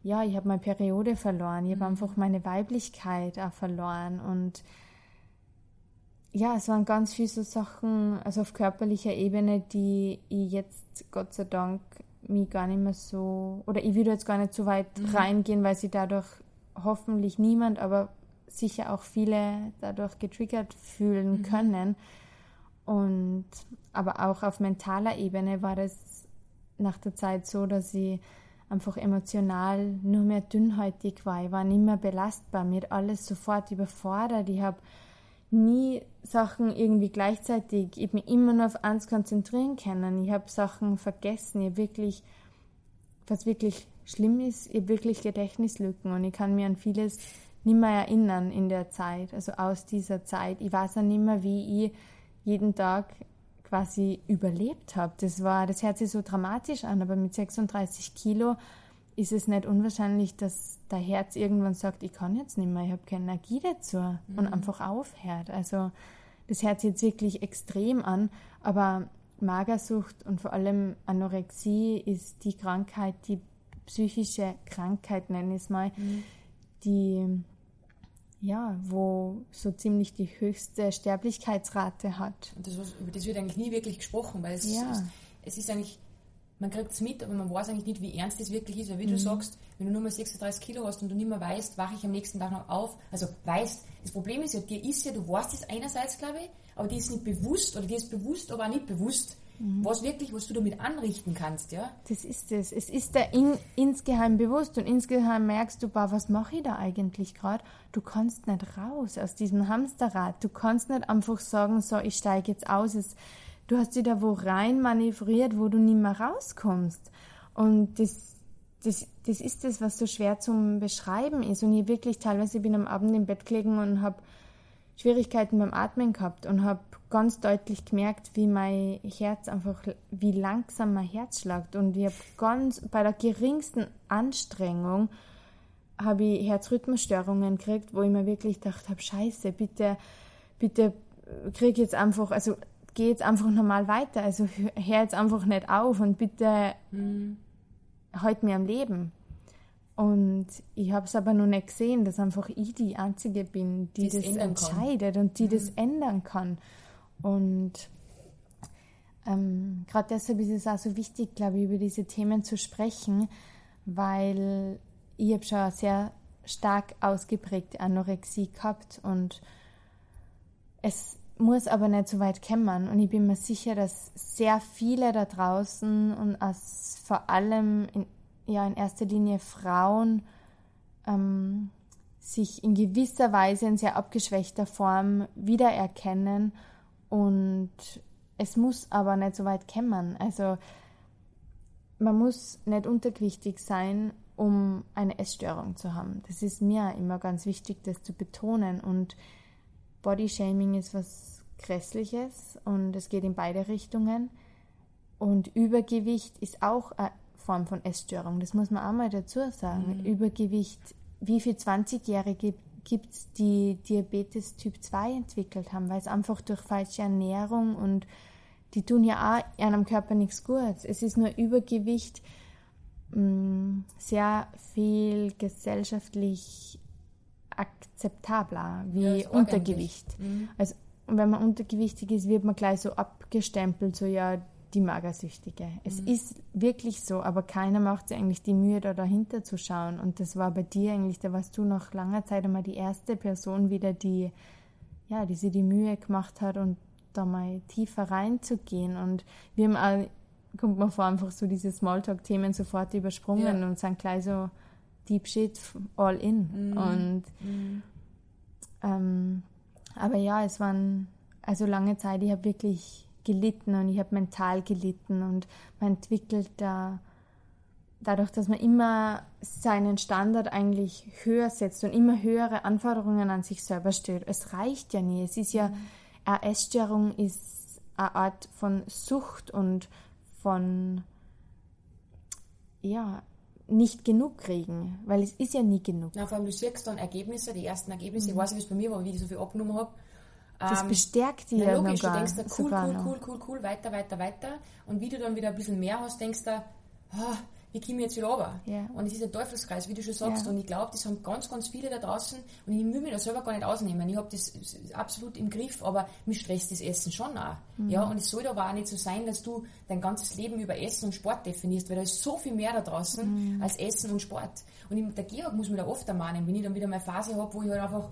ja, ich habe meine Periode verloren, ich habe mhm. einfach meine Weiblichkeit auch verloren und ja, es waren ganz viele so Sachen, also auf körperlicher Ebene, die ich jetzt Gott sei Dank mich gar nicht mehr so, oder ich würde jetzt gar nicht so weit mhm. reingehen, weil sie dadurch hoffentlich niemand, aber sicher auch viele dadurch getriggert fühlen mhm. können. Und aber auch auf mentaler Ebene war das nach der Zeit so, dass ich einfach emotional nur mehr dünnhäutig war. Ich war nicht mehr belastbar, mir hat alles sofort überfordert. Ich habe nie Sachen irgendwie gleichzeitig, ich habe mich immer nur auf eins konzentrieren können. Ich habe Sachen vergessen. Ich wirklich, was wirklich schlimm ist, ich habe wirklich Gedächtnislücken und ich kann mir an vieles nicht mehr erinnern in der Zeit, also aus dieser Zeit. Ich weiß auch nicht mehr, wie ich jeden Tag quasi überlebt habe. Das war, das hört sich so dramatisch an, aber mit 36 Kilo ist es nicht unwahrscheinlich, dass der Herz irgendwann sagt, ich kann jetzt nicht mehr, ich habe keine Energie dazu mhm. und einfach aufhört. Also das hört sich jetzt wirklich extrem an, aber Magersucht und vor allem Anorexie ist die Krankheit, die psychische Krankheit, nenne ich es mal, mhm. Die ja, wo so ziemlich die höchste Sterblichkeitsrate hat. Und das, über das wird eigentlich nie wirklich gesprochen, weil es, ja. es, es ist eigentlich, man kriegt es mit, aber man weiß eigentlich nicht, wie ernst es wirklich ist. Weil wie mhm. du sagst, wenn du nur mal 36 Kilo hast und du nicht mehr weißt, wache ich am nächsten Tag noch auf. Also weißt, das Problem ist ja, dir ist ja, du weißt es einerseits, glaube ich, aber dir ist nicht bewusst, oder dir ist bewusst, aber auch nicht bewusst, mhm. was wirklich, was du damit anrichten kannst, ja. Das ist es. Es ist dir in, insgeheim bewusst und insgeheim merkst du, boah, was mache ich da eigentlich gerade? Du kannst nicht raus aus diesem Hamsterrad. Du kannst nicht einfach sagen, so, ich steige jetzt aus. Es, du hast dich da wo rein manövriert, wo du nicht mehr rauskommst. Und das, das, das ist das, was so schwer zum Beschreiben ist. Und ich wirklich teilweise bin am Abend im Bett gelegen und habe Schwierigkeiten beim Atmen gehabt und habe ganz deutlich gemerkt, wie mein Herz einfach, wie langsam mein Herz schlagt. Und ich habe ganz, bei der geringsten Anstrengung habe ich Herzrhythmusstörungen gekriegt, wo ich mir wirklich gedacht habe, scheiße, bitte, bitte krieg jetzt einfach, also geh jetzt einfach normal weiter, also hör jetzt einfach nicht auf und bitte mhm. halt mir am Leben. Und ich habe es aber noch nicht gesehen, dass einfach ich die Einzige bin, die das, das entscheidet kann. und die mhm. das ändern kann. Und ähm, gerade deshalb ist es auch so wichtig, glaube ich, über diese Themen zu sprechen, weil ich habe schon eine sehr stark ausgeprägte Anorexie gehabt und es muss aber nicht so weit kommen. Und ich bin mir sicher, dass sehr viele da draußen und vor allem in ja in erster Linie Frauen ähm, sich in gewisser Weise in sehr abgeschwächter Form wiedererkennen und es muss aber nicht so weit kämmern. Also man muss nicht untergewichtig sein, um eine Essstörung zu haben. Das ist mir immer ganz wichtig, das zu betonen. Und Bodyshaming ist was Grässliches und es geht in beide Richtungen. Und Übergewicht ist auch ein Form von Essstörung. Das muss man auch mal dazu sagen. Mhm. Übergewicht, wie viele 20-Jährige gibt es, die Diabetes Typ 2 entwickelt haben, weil es einfach durch falsche Ernährung und die tun ja auch einem Körper nichts Gutes. Es ist nur Übergewicht mh, mm, sehr viel gesellschaftlich akzeptabler wie ja, Untergewicht. Mhm. Also wenn man untergewichtig ist, wird man gleich so abgestempelt, so ja, die Magersüchtige. Es mhm. ist wirklich so, aber keiner macht sich eigentlich die Mühe, da dahinter zu schauen. Und das war bei dir eigentlich, da warst du nach langer Zeit einmal die erste Person wieder, die, ja, die sich die Mühe gemacht hat und da mal tiefer reinzugehen. Und wir haben all, kommt man vor, einfach so diese Smalltalk-Themen sofort übersprungen ja. und sind gleich so Deep Shit all in. Mhm. Und mhm. Ähm, aber ja, es waren also lange Zeit, ich habe wirklich gelitten und ich habe mental gelitten und man entwickelt da dadurch, dass man immer seinen Standard eigentlich höher setzt und immer höhere Anforderungen an sich selber stellt. Es reicht ja nie. Es ist ja, mhm. eine Essstörung ist eine Art von Sucht und von, ja, nicht genug kriegen, weil es ist ja nie genug. Na, vor allem du siehst dann Ergebnisse, die ersten Ergebnisse, mhm. ich weiß nicht, wie es bei mir war, wie ich so viel abgenommen habe, das ähm, bestärkt dich ja logisch, du denkst da cool, cool, cool, cool, cool, weiter, weiter, weiter. Und wie du dann wieder ein bisschen mehr hast, denkst du, oh, wie komme ich jetzt wieder runter? Yeah. Und es ist ein Teufelskreis, wie du schon sagst. Yeah. Und ich glaube, das haben ganz, ganz viele da draußen. Und ich will mich da selber gar nicht ausnehmen. Ich habe das absolut im Griff, aber mich stresst das Essen schon auch. Mhm. Ja, und es soll aber auch nicht so sein, dass du dein ganzes Leben über Essen und Sport definierst, weil da ist so viel mehr da draußen mhm. als Essen und Sport. Und ich, der Georg muss mir da oft ermahnen, wenn ich dann wieder meine Phase habe, wo ich halt einfach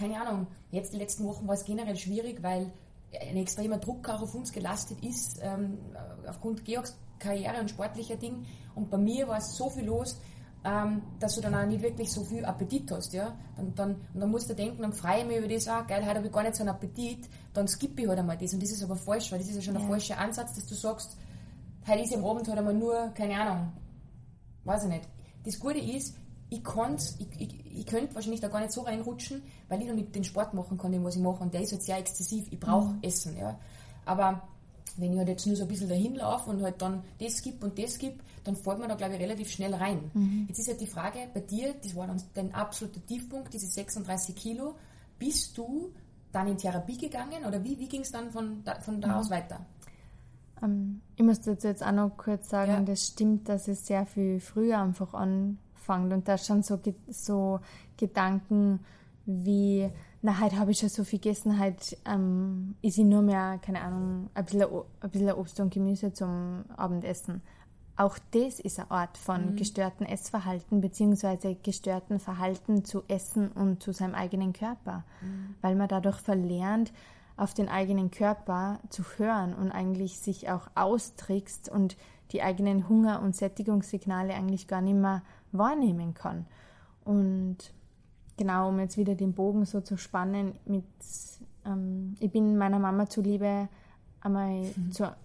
keine Ahnung, jetzt die letzten Wochen war es generell schwierig, weil ein extremer Druck auch auf uns gelastet ist, ähm, aufgrund Georgs Karriere und sportlicher Ding. Und bei mir war es so viel los, ähm, dass du dann auch nicht wirklich so viel Appetit hast. Ja? Dann, dann, und dann musst du denken, dann freue ich mich über das, ah, geil, heute habe ich gar nicht so einen Appetit, dann skippe ich halt einmal das. Und das ist aber falsch, weil das ist ja schon ja. ein falscher Ansatz, dass du sagst, heute ist am Abend halt einmal nur, keine Ahnung, weiß ich nicht. Das Gute ist, ich, ich, ich, ich könnte wahrscheinlich da gar nicht so reinrutschen, weil ich noch nicht den Sport machen kann, den was ich mache. Und der ist halt sehr exzessiv. Ich brauche mhm. Essen. Ja. Aber wenn ich halt jetzt nur so ein bisschen dahin laufe und halt dann das gibt und das gibt, dann fällt man da, glaube ich, relativ schnell rein. Mhm. Jetzt ist halt die Frage bei dir, das war dann dein absoluter Tiefpunkt, diese 36 Kilo. Bist du dann in Therapie gegangen oder wie, wie ging es dann von da, von da mhm. aus weiter? Um, ähm, ich muss dazu jetzt auch noch kurz sagen, ja. das stimmt, dass es sehr viel früher einfach an anfängt und da schon so, so Gedanken wie, Na, heute habe ich schon so viel gegessen, heute ähm, ist ich nur mehr, keine Ahnung, ein bisschen, ein bisschen Obst und Gemüse zum Abendessen. Auch das ist eine Art von mhm. gestörten Essverhalten beziehungsweise gestörten Verhalten zu essen und zu seinem eigenen Körper, mhm. weil man dadurch verlernt, auf den eigenen Körper zu hören und eigentlich sich auch austrickst und die eigenen Hunger- und Sättigungssignale eigentlich gar nicht mehr wahrnehmen kann. Und genau, um jetzt wieder den Bogen so zu spannen, mit, ähm, ich bin meiner Mama zuliebe einmal mhm. zur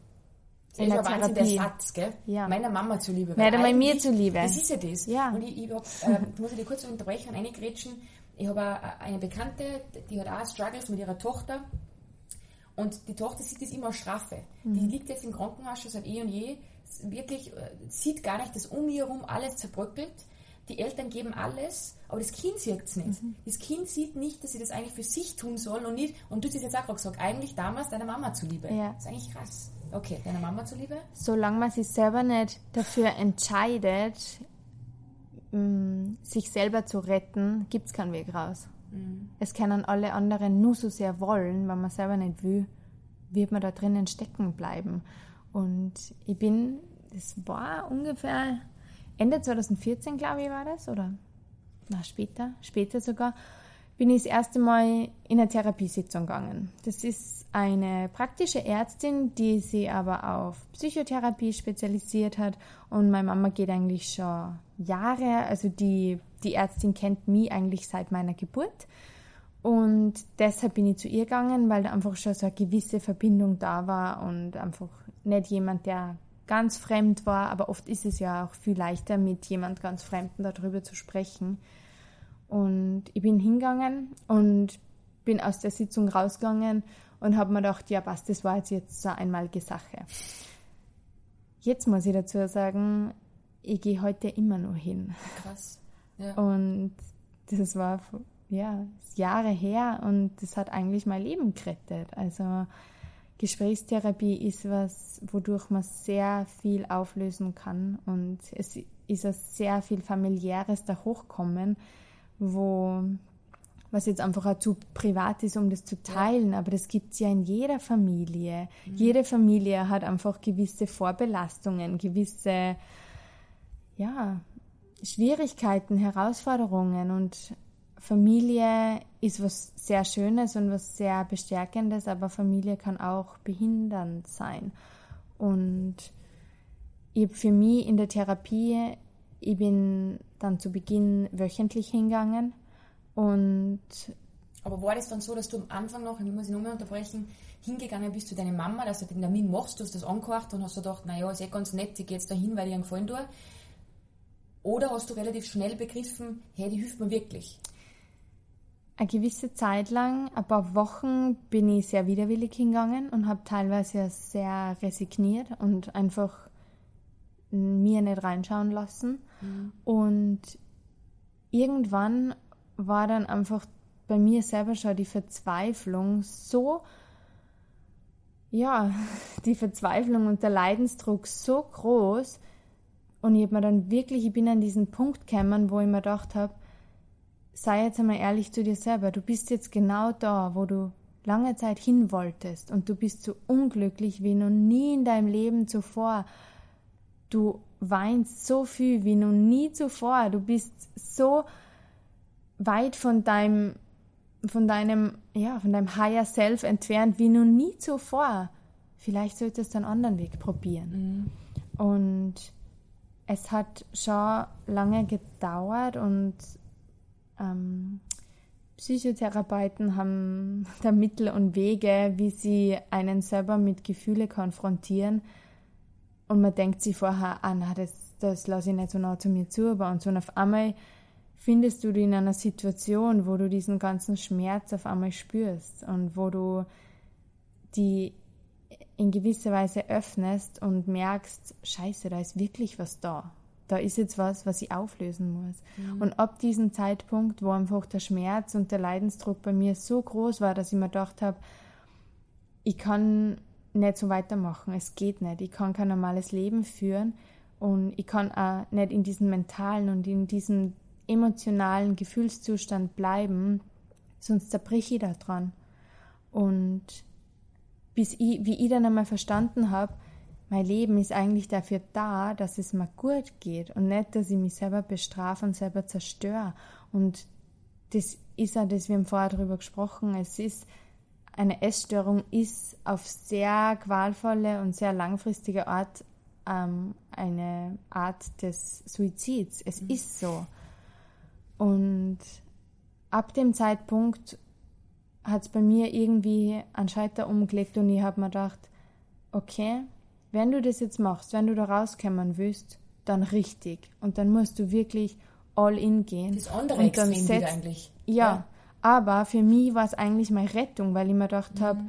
in der Therapie. der Satz, gell? Ja. Meiner Mama zuliebe. Nein, einmal mir zuliebe. Das ist ja das. Ja. Und ich, ich hab, äh, muss ich dich kurz unterbrechen und reingrätschen. Ich habe eine Bekannte, die hat auch Struggles mit ihrer Tochter. Und die Tochter sieht das immer als Strafe. Mhm. Die liegt jetzt im Krankenhaus schon seit eh und je. Wirklich äh, sieht gar nicht, dass um ihr herum alles zerbröckelt die Eltern geben alles, aber das Kind sieht es nicht. Mhm. Das Kind sieht nicht, dass sie das eigentlich für sich tun sollen und nicht, und du hast jetzt auch gesagt, eigentlich damals deiner Mama zuliebe. Ja. Das ist eigentlich krass. Okay, deiner Mama zuliebe? Solange man sich selber nicht dafür entscheidet, mm, sich selber zu retten, gibt es keinen Weg raus. Mhm. Es können alle anderen nur so sehr wollen, wenn man selber nicht will, wird man da drinnen stecken bleiben. Und ich bin, das war ungefähr Ende 2014, glaube ich, war das, oder? Na, später, später sogar, bin ich das erste Mal in eine Therapiesitzung gegangen. Das ist eine praktische Ärztin, die sich aber auf Psychotherapie spezialisiert hat. Und meine Mama geht eigentlich schon Jahre, also die, die Ärztin kennt mich eigentlich seit meiner Geburt. Und deshalb bin ich zu ihr gegangen, weil da einfach schon so eine gewisse Verbindung da war und einfach nicht jemand, der ganz fremd war, aber oft ist es ja auch viel leichter, mit jemand ganz Fremden darüber zu sprechen. Und ich bin hingegangen und bin aus der Sitzung rausgegangen und habe mir gedacht, ja passt, das war jetzt, jetzt so eine einmalige Sache. Jetzt muss ich dazu sagen, ich gehe heute immer nur hin. Krass. Ja. Und das war ja Jahre her und das hat eigentlich mein Leben gerettet. Also Gesprächstherapie ist was, wodurch man sehr viel auflösen kann und es ist ein sehr viel familiäres da hochkommen, wo was jetzt einfach auch zu privat ist, um das zu teilen, aber das gibt es ja in jeder Familie. Mhm. Jede Familie hat einfach gewisse Vorbelastungen, gewisse ja, Schwierigkeiten, Herausforderungen und Familie ist was sehr Schönes und was sehr Bestärkendes, aber Familie kann auch behindernd sein. Und ich für mich in der Therapie, ich bin dann zu Beginn wöchentlich hingegangen und aber war das dann so, dass du am Anfang noch, ich muss ich nochmal unterbrechen, hingegangen bist zu deiner Mama, dass du den Termin machst, du hast das angehört und hast gedacht, naja, ist eh ganz nett, ich gehe jetzt da hin, weil ich einen Gefallen tue? Oder hast du relativ schnell begriffen, hey, die hilft mir wirklich? Eine gewisse Zeit lang, ein paar Wochen, bin ich sehr widerwillig hingegangen und habe teilweise sehr resigniert und einfach mir nicht reinschauen lassen. Mhm. Und irgendwann war dann einfach bei mir selber schon die Verzweiflung so, ja, die Verzweiflung und der Leidensdruck so groß. Und ich habe mir dann wirklich, ich bin an diesen Punkt gekommen, wo ich mir gedacht habe, sei jetzt einmal ehrlich zu dir selber. Du bist jetzt genau da, wo du lange Zeit hin wolltest und du bist so unglücklich wie noch nie in deinem Leben zuvor. Du weinst so viel wie noch nie zuvor. Du bist so weit von deinem, von deinem, ja, von deinem Higher Self entfernt wie noch nie zuvor. Vielleicht solltest du einen anderen Weg probieren. Mhm. Und es hat schon lange gedauert und ähm, Psychotherapeuten haben da Mittel und Wege, wie sie einen selber mit Gefühle konfrontieren. Und man denkt sich vorher, ah, na, das, das lasse ich nicht so nah zu mir zu, aber und so und auf einmal findest du dich in einer Situation, wo du diesen ganzen Schmerz auf einmal spürst und wo du die in gewisser Weise öffnest und merkst, scheiße, da ist wirklich was da da ist jetzt was, was ich auflösen muss. Mhm. Und ab diesem Zeitpunkt, wo einfach der Schmerz und der Leidensdruck bei mir so groß war, dass ich mir gedacht habe, ich kann nicht so weitermachen, es geht nicht, ich kann kein normales Leben führen und ich kann auch nicht in diesem mentalen und in diesem emotionalen Gefühlszustand bleiben, sonst zerbrich ich da dran. Und bis ich, wie ich dann einmal verstanden habe, mein Leben ist eigentlich dafür da, dass es mir gut geht und nicht, dass ich mich selber bestrafe und selber zerstöre. Und das ist ja das, wir haben vorher darüber gesprochen, es ist, eine Essstörung ist auf sehr qualvolle und sehr langfristige Art ähm, eine Art des Suizids. Es mhm. ist so. Und ab dem Zeitpunkt hat es bei mir irgendwie einen Schalter umgelegt und ich habe mir gedacht, okay, wenn du das jetzt machst, wenn du da rauskommen willst, dann richtig. Und dann musst du wirklich all in gehen. Das andere und dann Extrem setzt, eigentlich. Ja, ja, aber für mich war es eigentlich meine Rettung, weil ich mir gedacht mhm. habe,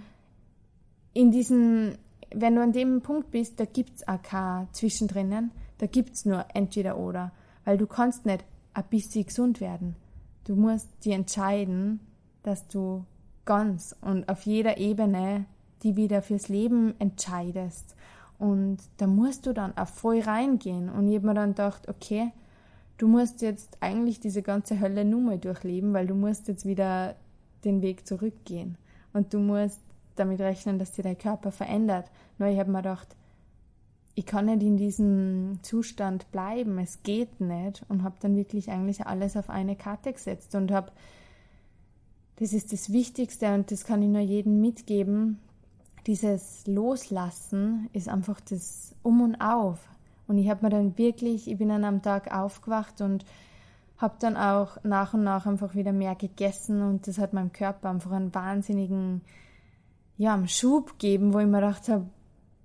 in diesen, wenn du an dem Punkt bist, da gibt es auch kein Zwischendrinnen, da gibt es nur entweder oder. Weil du kannst nicht ein bisschen gesund werden. Du musst dir entscheiden, dass du ganz und auf jeder Ebene die wieder fürs Leben entscheidest. Und da musst du dann auch voll reingehen. Und ich habe mir dann gedacht, okay, du musst jetzt eigentlich diese ganze Hölle nur mal durchleben, weil du musst jetzt wieder den Weg zurückgehen. Und du musst damit rechnen, dass dir dein Körper verändert. Nur ich habe mir gedacht, ich kann nicht in diesem Zustand bleiben, es geht nicht. Und habe dann wirklich eigentlich alles auf eine Karte gesetzt und habe, das ist das Wichtigste und das kann ich nur jedem mitgeben, dieses Loslassen ist einfach das Um und Auf. Und ich habe mir dann wirklich, ich bin dann am Tag aufgewacht und habe dann auch nach und nach einfach wieder mehr gegessen und das hat meinem Körper einfach einen wahnsinnigen ja, einen Schub gegeben, wo ich mir gedacht habe,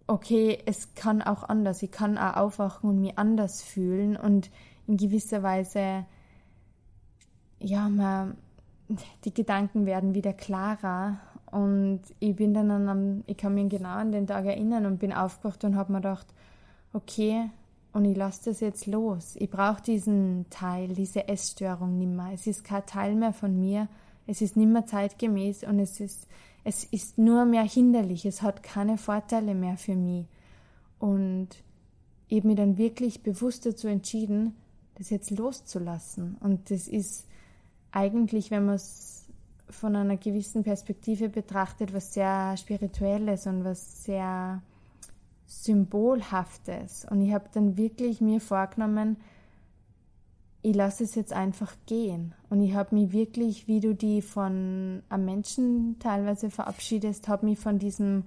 okay, es kann auch anders, ich kann auch aufwachen und mich anders fühlen und in gewisser Weise, ja, man, die Gedanken werden wieder klarer und ich bin dann an ich kann mich genau an den Tag erinnern und bin aufgewacht und habe mir gedacht, okay, und ich lasse das jetzt los. Ich brauche diesen Teil, diese Essstörung nicht mehr. Es ist kein Teil mehr von mir. Es ist nicht mehr zeitgemäß und es ist, es ist nur mehr hinderlich. Es hat keine Vorteile mehr für mich. Und ich habe mich dann wirklich bewusst dazu entschieden, das jetzt loszulassen. Und das ist eigentlich, wenn man es von einer gewissen Perspektive betrachtet, was sehr Spirituelles und was sehr Symbolhaftes. Und ich habe dann wirklich mir vorgenommen, ich lasse es jetzt einfach gehen. Und ich habe mich wirklich, wie du die von einem Menschen teilweise verabschiedest, habe mich von diesem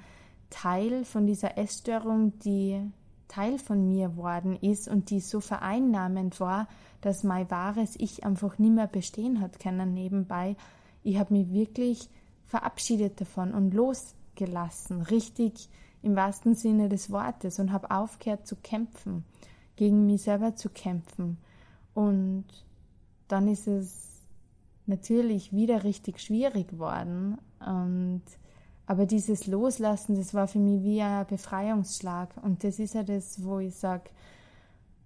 Teil, von dieser Essstörung, die Teil von mir worden ist und die so vereinnahmend war, dass mein wahres Ich einfach nicht mehr bestehen hat können nebenbei, ich habe mich wirklich verabschiedet davon und losgelassen, richtig im wahrsten Sinne des Wortes und habe aufgehört zu kämpfen, gegen mich selber zu kämpfen. Und dann ist es natürlich wieder richtig schwierig geworden. Und, aber dieses Loslassen, das war für mich wie ein Befreiungsschlag. Und das ist ja das, wo ich sage,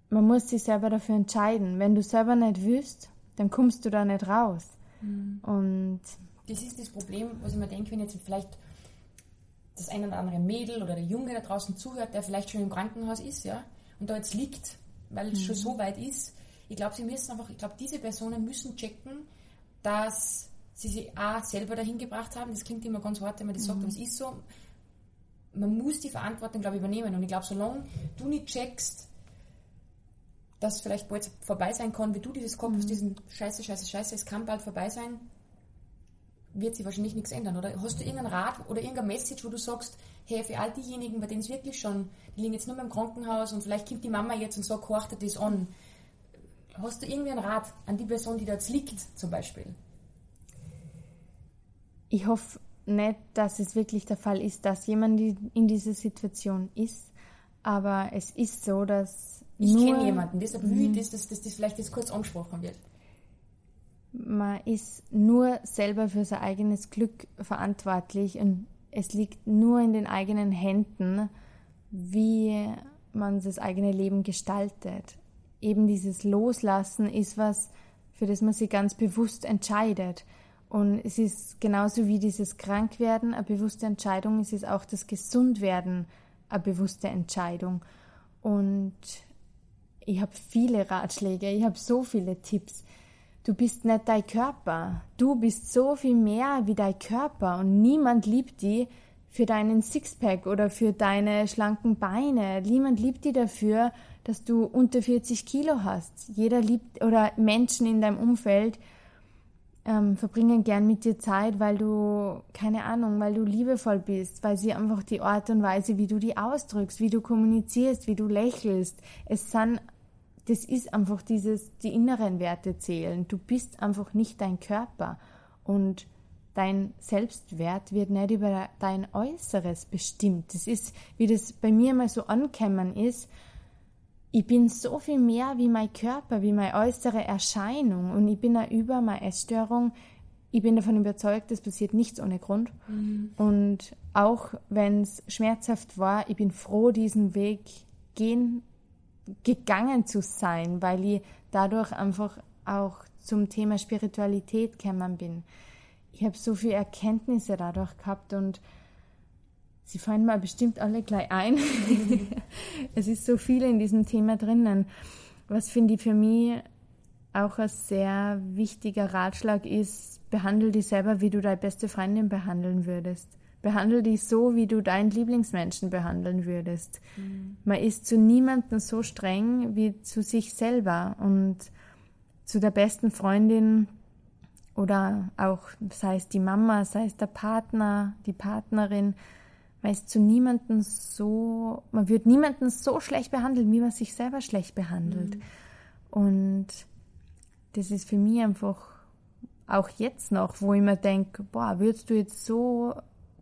man muss sich selber dafür entscheiden. Wenn du selber nicht willst, dann kommst du da nicht raus. Mhm. Und das ist das Problem, was ich mir denke, wenn jetzt vielleicht das eine oder andere Mädel oder der Junge da draußen zuhört, der vielleicht schon im Krankenhaus ist, ja, und da jetzt liegt, weil es mhm. schon so weit ist. Ich glaube, sie müssen einfach, ich glaube, diese Personen müssen checken, dass sie sich A selber dahin gebracht haben. Das klingt immer ganz hart, wenn man das mhm. sagt, aber es ist so. Man muss die Verantwortung, glaube ich, übernehmen. Und ich glaube, solange du nicht checkst, dass vielleicht bald vorbei sein kann, wie du dieses Kopf mhm. diesen Scheiße, Scheiße, Scheiße, es kann bald vorbei sein, wird sich wahrscheinlich nichts ändern. Oder hast du irgendeinen Rat oder irgendeine Message, wo du sagst, hey, für all diejenigen, bei denen es wirklich schon, die liegen jetzt nur im Krankenhaus und vielleicht kommt die Mama jetzt und sagt, horcht das an. Hast du irgendwie einen Rat an die Person, die da jetzt liegt, zum Beispiel? Ich hoffe nicht, dass es wirklich der Fall ist, dass jemand in dieser Situation ist, aber es ist so, dass ich kenne jemanden, deshalb will ich, mhm. dass, dass, dass das vielleicht jetzt kurz angesprochen wird. Man ist nur selber für sein eigenes Glück verantwortlich und es liegt nur in den eigenen Händen, wie man das eigene Leben gestaltet. Eben dieses Loslassen ist was, für das man sich ganz bewusst entscheidet. Und es ist genauso wie dieses Krankwerden eine bewusste Entscheidung, es ist auch das Gesundwerden eine bewusste Entscheidung. Und ich habe viele Ratschläge, ich habe so viele Tipps. du bist nicht dein Körper. Du bist so viel mehr wie dein Körper und niemand liebt dich für deinen Sixpack oder für deine schlanken Beine. Niemand liebt dich dafür, dass du unter 40 Kilo hast. Jeder liebt oder Menschen in deinem Umfeld ähm, verbringen gern mit dir Zeit, weil du, keine Ahnung, weil du liebevoll bist, weil sie einfach die Art und Weise, wie du die ausdrückst, wie du kommunizierst, wie du lächelst. Es sind, das ist einfach dieses, die inneren Werte zählen. Du bist einfach nicht dein Körper und dein Selbstwert wird nicht über dein Äußeres bestimmt. Das ist, wie das bei mir mal so ankämmern ist, ich bin so viel mehr wie mein Körper, wie meine äußere Erscheinung und ich bin auch über meine Essstörung. Ich bin davon überzeugt, es passiert nichts ohne Grund. Mhm. Und auch wenn es schmerzhaft war, ich bin froh, diesen Weg gehen, gegangen zu sein, weil ich dadurch einfach auch zum Thema Spiritualität gekommen bin. Ich habe so viele Erkenntnisse dadurch gehabt und Sie fallen mir bestimmt alle gleich ein. es ist so viel in diesem Thema drinnen. Was finde ich für mich auch ein sehr wichtiger Ratschlag ist, behandle dich selber, wie du deine beste Freundin behandeln würdest. Behandle dich so, wie du deinen Lieblingsmenschen behandeln würdest. Mhm. Man ist zu niemandem so streng wie zu sich selber und zu der besten Freundin oder auch sei es die Mama, sei es der Partner, die Partnerin, weil es zu niemandem so, man wird niemanden so schlecht behandeln, wie man sich selber schlecht behandelt. Mhm. Und das ist für mich einfach auch jetzt noch, wo ich mir denke, boah, würdest du jetzt so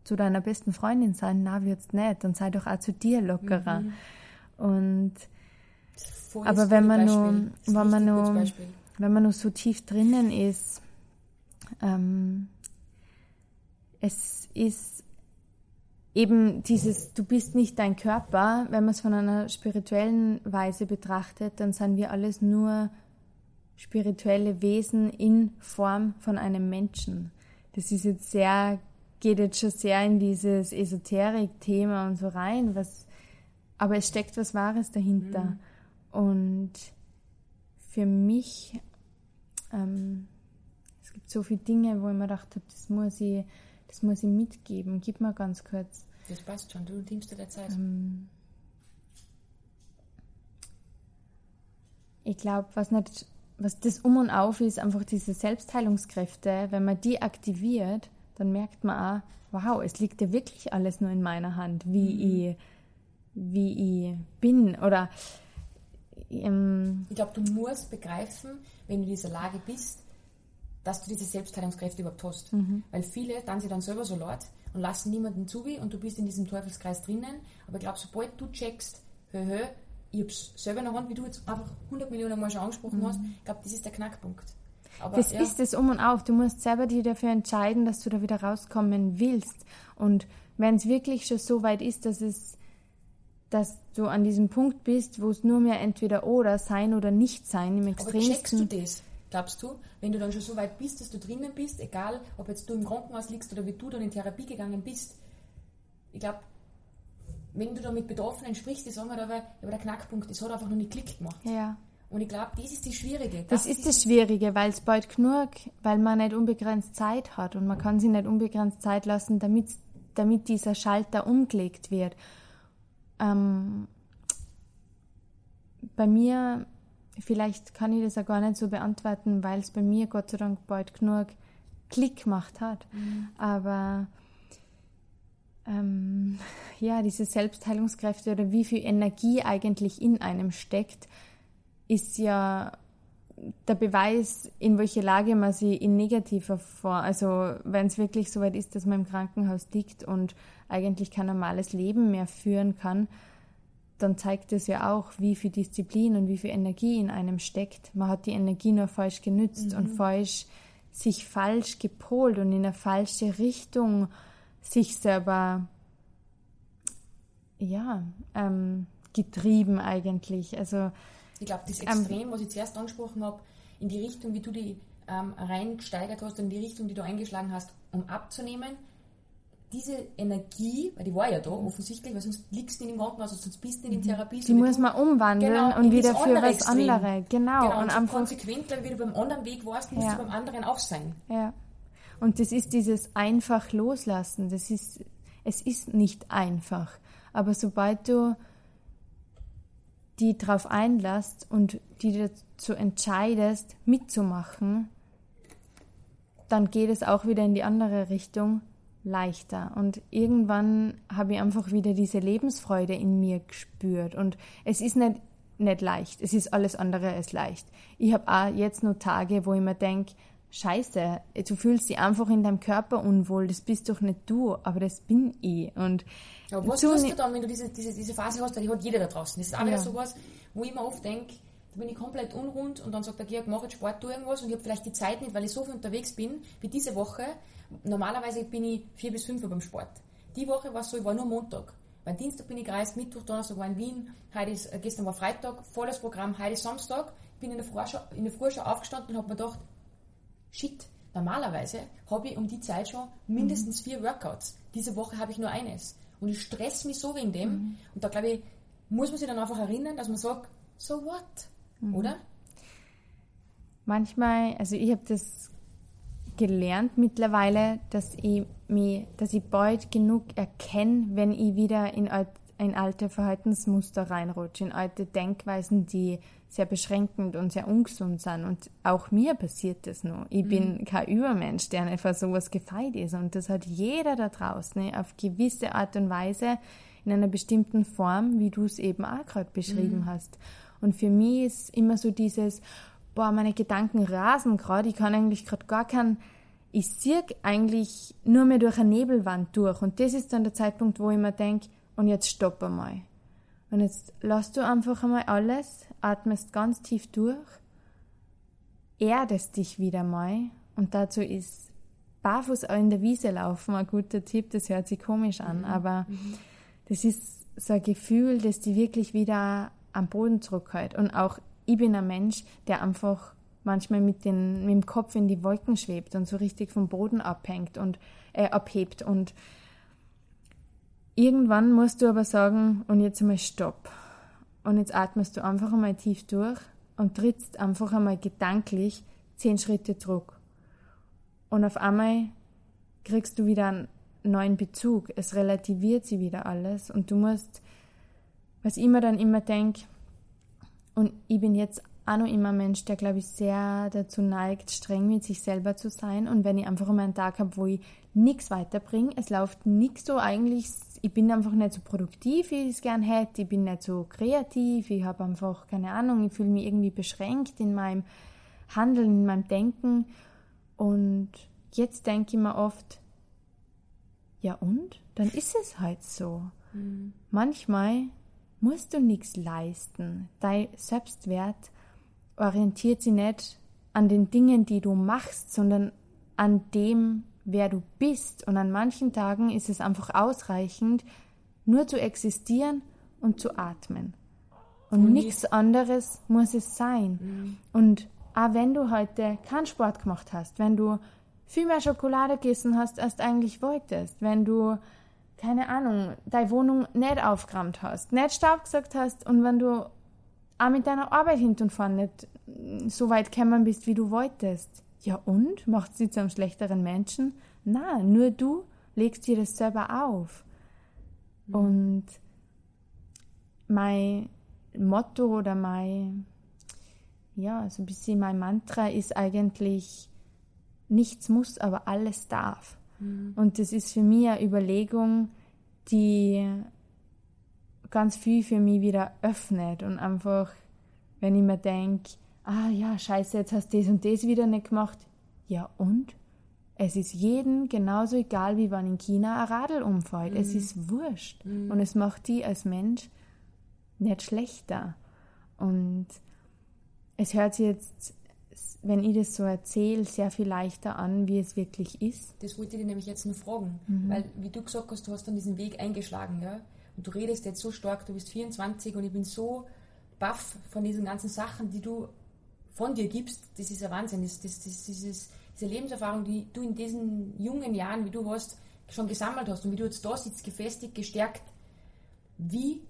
zu deiner besten Freundin sein? Na, würdest nicht. Dann sei doch auch zu dir lockerer. Mhm. Und aber wenn man nur, wenn man nur, wenn man nur so tief drinnen ist, ähm, es ist eben dieses, du bist nicht dein Körper, wenn man es von einer spirituellen Weise betrachtet, dann sind wir alles nur spirituelle Wesen in Form von einem Menschen. Das ist jetzt sehr, geht jetzt schon sehr in dieses Esoterik-Thema und so rein, was, aber es steckt was Wahres dahinter. Mhm. Und für mich, ähm, es gibt so viele Dinge, wo ich mir gedacht habe, das muss ich, das muss ich mitgeben. Gib mal ganz kurz. Das passt schon, du nimmst dir der Zeit. Ähm, ich glaube, was nicht, was das Um und Auf ist, einfach diese Selbstheilungskräfte, wenn man die aktiviert, dann merkt man auch, wow, es liegt ja wirklich alles nur in meiner Hand, wie mhm. ich, wie ich bin. Oder ähm, ich glaube, du musst begreifen, wenn du in dieser Lage bist, dass du diese Selbstheilungskräfte überhaupt hast. Mhm. Weil viele dann sie dann selber so laut und lassen niemanden zu und du bist in diesem Teufelskreis drinnen. Aber ich glaube, sobald du checkst, hö, hö, ich hab's selber in der Hand, wie du jetzt einfach 100 Millionen Mal schon angesprochen mhm. hast, ich glaube, das ist der Knackpunkt. Aber, das ja. ist das Um und Auf. Du musst selber dich dafür entscheiden, dass du da wieder rauskommen willst. Und wenn es wirklich schon so weit ist, dass es dass du an diesem Punkt bist, wo es nur mehr entweder oder sein oder nicht sein im extremsten. Aber checkst du das? Glaubst du, wenn du dann schon so weit bist, dass du drinnen bist, egal ob jetzt du im Krankenhaus liegst oder wie du dann in Therapie gegangen bist, ich glaube, wenn du da mit Betroffenen sprichst, die sagen halt aber, aber der Knackpunkt, das hat einfach noch nicht Klick gemacht. Ja. Und ich glaube, das ist die Schwierige. Das, das ist das Schwierige, weil es bald genug, weil man nicht unbegrenzt Zeit hat und man kann sich nicht unbegrenzt Zeit lassen, damit, damit dieser Schalter umgelegt wird. Ähm, bei mir vielleicht kann ich das auch gar nicht so beantworten, weil es bei mir Gott sei Dank bald genug Klick gemacht hat. Mhm. Aber ähm, ja, diese Selbstheilungskräfte oder wie viel Energie eigentlich in einem steckt, ist ja der Beweis, in welche Lage man sich in negativer vor, also wenn es wirklich so weit ist, dass man im Krankenhaus liegt und eigentlich kein normales Leben mehr führen kann, dann zeigt es ja auch, wie viel Disziplin und wie viel Energie in einem steckt. Man hat die Energie nur falsch genützt mhm. und falsch sich falsch gepolt und in eine falsche Richtung sich selber ja ähm, getrieben eigentlich. Also ich glaube, das ähm, Extrem, was ich zuerst angesprochen habe, in die Richtung, wie du die ähm, reingesteigert hast, in die Richtung, die du eingeschlagen hast, um abzunehmen, diese Energie, weil die war ja da offensichtlich, weil sonst liegst du nicht im Krankenhaus, also sonst bist du nicht in Therapie. Die muss man umwandeln Genau, und wieder für andere was Extrem. anderes. Genau. Genau, und, und so konsequent, weil wie du beim anderen Weg warst, musst Ja. du beim anderen auch sein. ja. Und das ist dieses einfach loslassen. Das ist, es ist nicht einfach. Aber sobald du die drauf einlässt und die dazu entscheidest, mitzumachen, dann geht es auch wieder in die andere Richtung leichter. Und irgendwann habe ich einfach wieder diese Lebensfreude in mir gespürt. Und es ist nicht, nicht leicht. Es ist alles andere als leicht. Ich habe auch jetzt noch Tage, wo ich mir denke, Scheiße, du fühlst dich einfach in deinem Körper unwohl, das bist doch nicht du, aber das bin ich. Und Ja, was tust du dann, wenn du diese, diese, diese Phase hast, weil die hat jeder da draußen. Das ist auch wieder Ja. sowas, wo ich mir oft denke, da bin ich komplett unrund und dann sagt der Georg, mach jetzt Sport, tu irgendwas und ich habe vielleicht die Zeit nicht, weil ich so viel unterwegs bin, wie diese Woche. Normalerweise bin ich vier bis fünf Uhr beim Sport. Die Woche war es so, ich war nur Montag. Weil Dienstag bin ich gereist, Mittwoch, Donnerstag war in Wien, heute ist, äh, gestern war Freitag, volles Programm, heute ist Samstag. Ich bin in der Früh schon, in der Früh schon aufgestanden und habe mir gedacht, shit, normalerweise habe ich um die Zeit schon mindestens vier Workouts. Diese Woche habe ich nur eines. Und ich stress mich so wegen dem. Und da glaube ich, muss man sich dann einfach erinnern, dass man sagt, so what? Oder? manchmal, also ich habe das gelernt mittlerweile, dass ich mich, dass ich bald genug erkenne, wenn ich wieder in alt, ein alte Verhaltensmuster reinrutsche, in alte Denkweisen, die sehr beschränkend und sehr ungesund sind. Und auch mir passiert das noch. Ich bin kein Übermensch, der für sowas gefeit ist. Und das hat jeder da draußen ne, auf gewisse Art und Weise in einer bestimmten Form, wie du es eben auch gerade beschrieben hast. Und für mich ist immer so dieses, boah, meine Gedanken rasen gerade, ich kann eigentlich gerade gar keinen, ich sehe eigentlich nur mehr durch eine Nebelwand durch. Und das ist dann der Zeitpunkt, wo ich mir denke, und jetzt stopp einmal. Und jetzt lass du einfach einmal alles, atmest ganz tief durch, erdest dich wieder mal und dazu ist barfuß auch in der Wiese laufen ein guter Tipp, das hört sich komisch an, aber das ist so ein Gefühl, das die wirklich wieder am Boden zurückhält. Und auch ich bin ein Mensch, der einfach manchmal mit, den, mit dem Kopf in die Wolken schwebt und so richtig vom Boden abhängt und äh, abhebt. Und irgendwann musst du aber sagen, und jetzt einmal Stopp. Und jetzt atmest du einfach einmal tief durch und trittst einfach einmal gedanklich zehn Schritte zurück. Und auf einmal kriegst du wieder einen neuen Bezug. Es relativiert sich wieder alles und du musst, was ich mir dann immer denke, und ich bin jetzt auch noch immer ein Mensch, der, glaube ich, sehr dazu neigt, streng mit sich selber zu sein. Und wenn ich einfach mal einen Tag habe, wo ich nichts weiterbringe, es läuft nichts so eigentlich, ich bin einfach nicht so produktiv, wie ich es gern hätte, ich bin nicht so kreativ, ich habe einfach, keine Ahnung, ich fühle mich irgendwie beschränkt in meinem Handeln, in meinem Denken. Und jetzt denke ich mir oft, ja und? Dann ist es halt so. Manchmal musst du nichts leisten. Dein Selbstwert orientiert sich nicht an den Dingen, die du machst, sondern an dem, wer du bist. Und an manchen Tagen ist es einfach ausreichend, nur zu existieren und zu atmen. Und, Und nichts anderes muss es sein. Und auch wenn du heute keinen Sport gemacht hast, wenn du viel mehr Schokolade gegessen hast, als du eigentlich wolltest, wenn du keine Ahnung, deine Wohnung nicht aufgeräumt hast, nicht Staub gesagt hast und wenn du auch mit deiner Arbeit hinten und vorne nicht so weit gekommen bist, wie du wolltest. Ja und? Macht sie zu einem schlechteren Menschen? Na, nur du legst dir das selber auf. Und mein Motto oder mein, ja, so ein bisschen mein Mantra ist eigentlich, nichts muss, aber alles darf. Und das ist für mich eine Überlegung, die ganz viel für mich wieder öffnet und einfach, wenn ich mir denke, ah ja, scheiße, jetzt hast du das und das wieder nicht gemacht. Ja und? Es ist jedem genauso egal, wie wenn in China ein Radl umfällt. Es ist wurscht. Und es macht die als Mensch nicht schlechter. Und es hört sich jetzt, wenn ich das so erzähle, sehr viel leichter an, wie es wirklich ist. Das wollte ich dir nämlich jetzt nur fragen. Mhm. Weil, wie du gesagt hast, du hast dann diesen Weg eingeschlagen, ja. Und du redest jetzt so stark, du bist 24 und ich bin so baff von diesen ganzen Sachen, die du von dir gibst. Das ist ein Wahnsinn. Das, das, das, dieses, diese Lebenserfahrung, die du in diesen jungen Jahren, wie du warst, schon gesammelt hast und wie du jetzt da sitzt, gefestigt, gestärkt, wie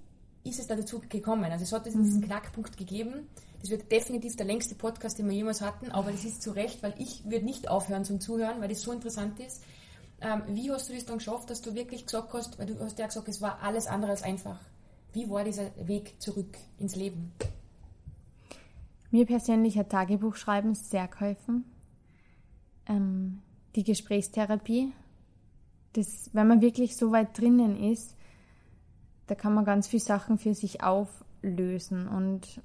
ist es da dazu gekommen? Also es hat diesen mhm. Knackpunkt gegeben. Das wird definitiv der längste Podcast, den wir jemals hatten, aber das ist zu Recht, weil ich würde nicht aufhören zum Zuhören, weil das so interessant ist. Ähm, wie hast du das dann geschafft, dass du wirklich gesagt hast, weil du hast ja gesagt, es war alles andere als einfach. Wie war dieser Weg zurück ins Leben? Mir persönlich hat Tagebuchschreiben sehr geholfen. Ähm, die Gesprächstherapie, das, wenn man wirklich so weit drinnen ist, da kann man ganz viele Sachen für sich auflösen. Und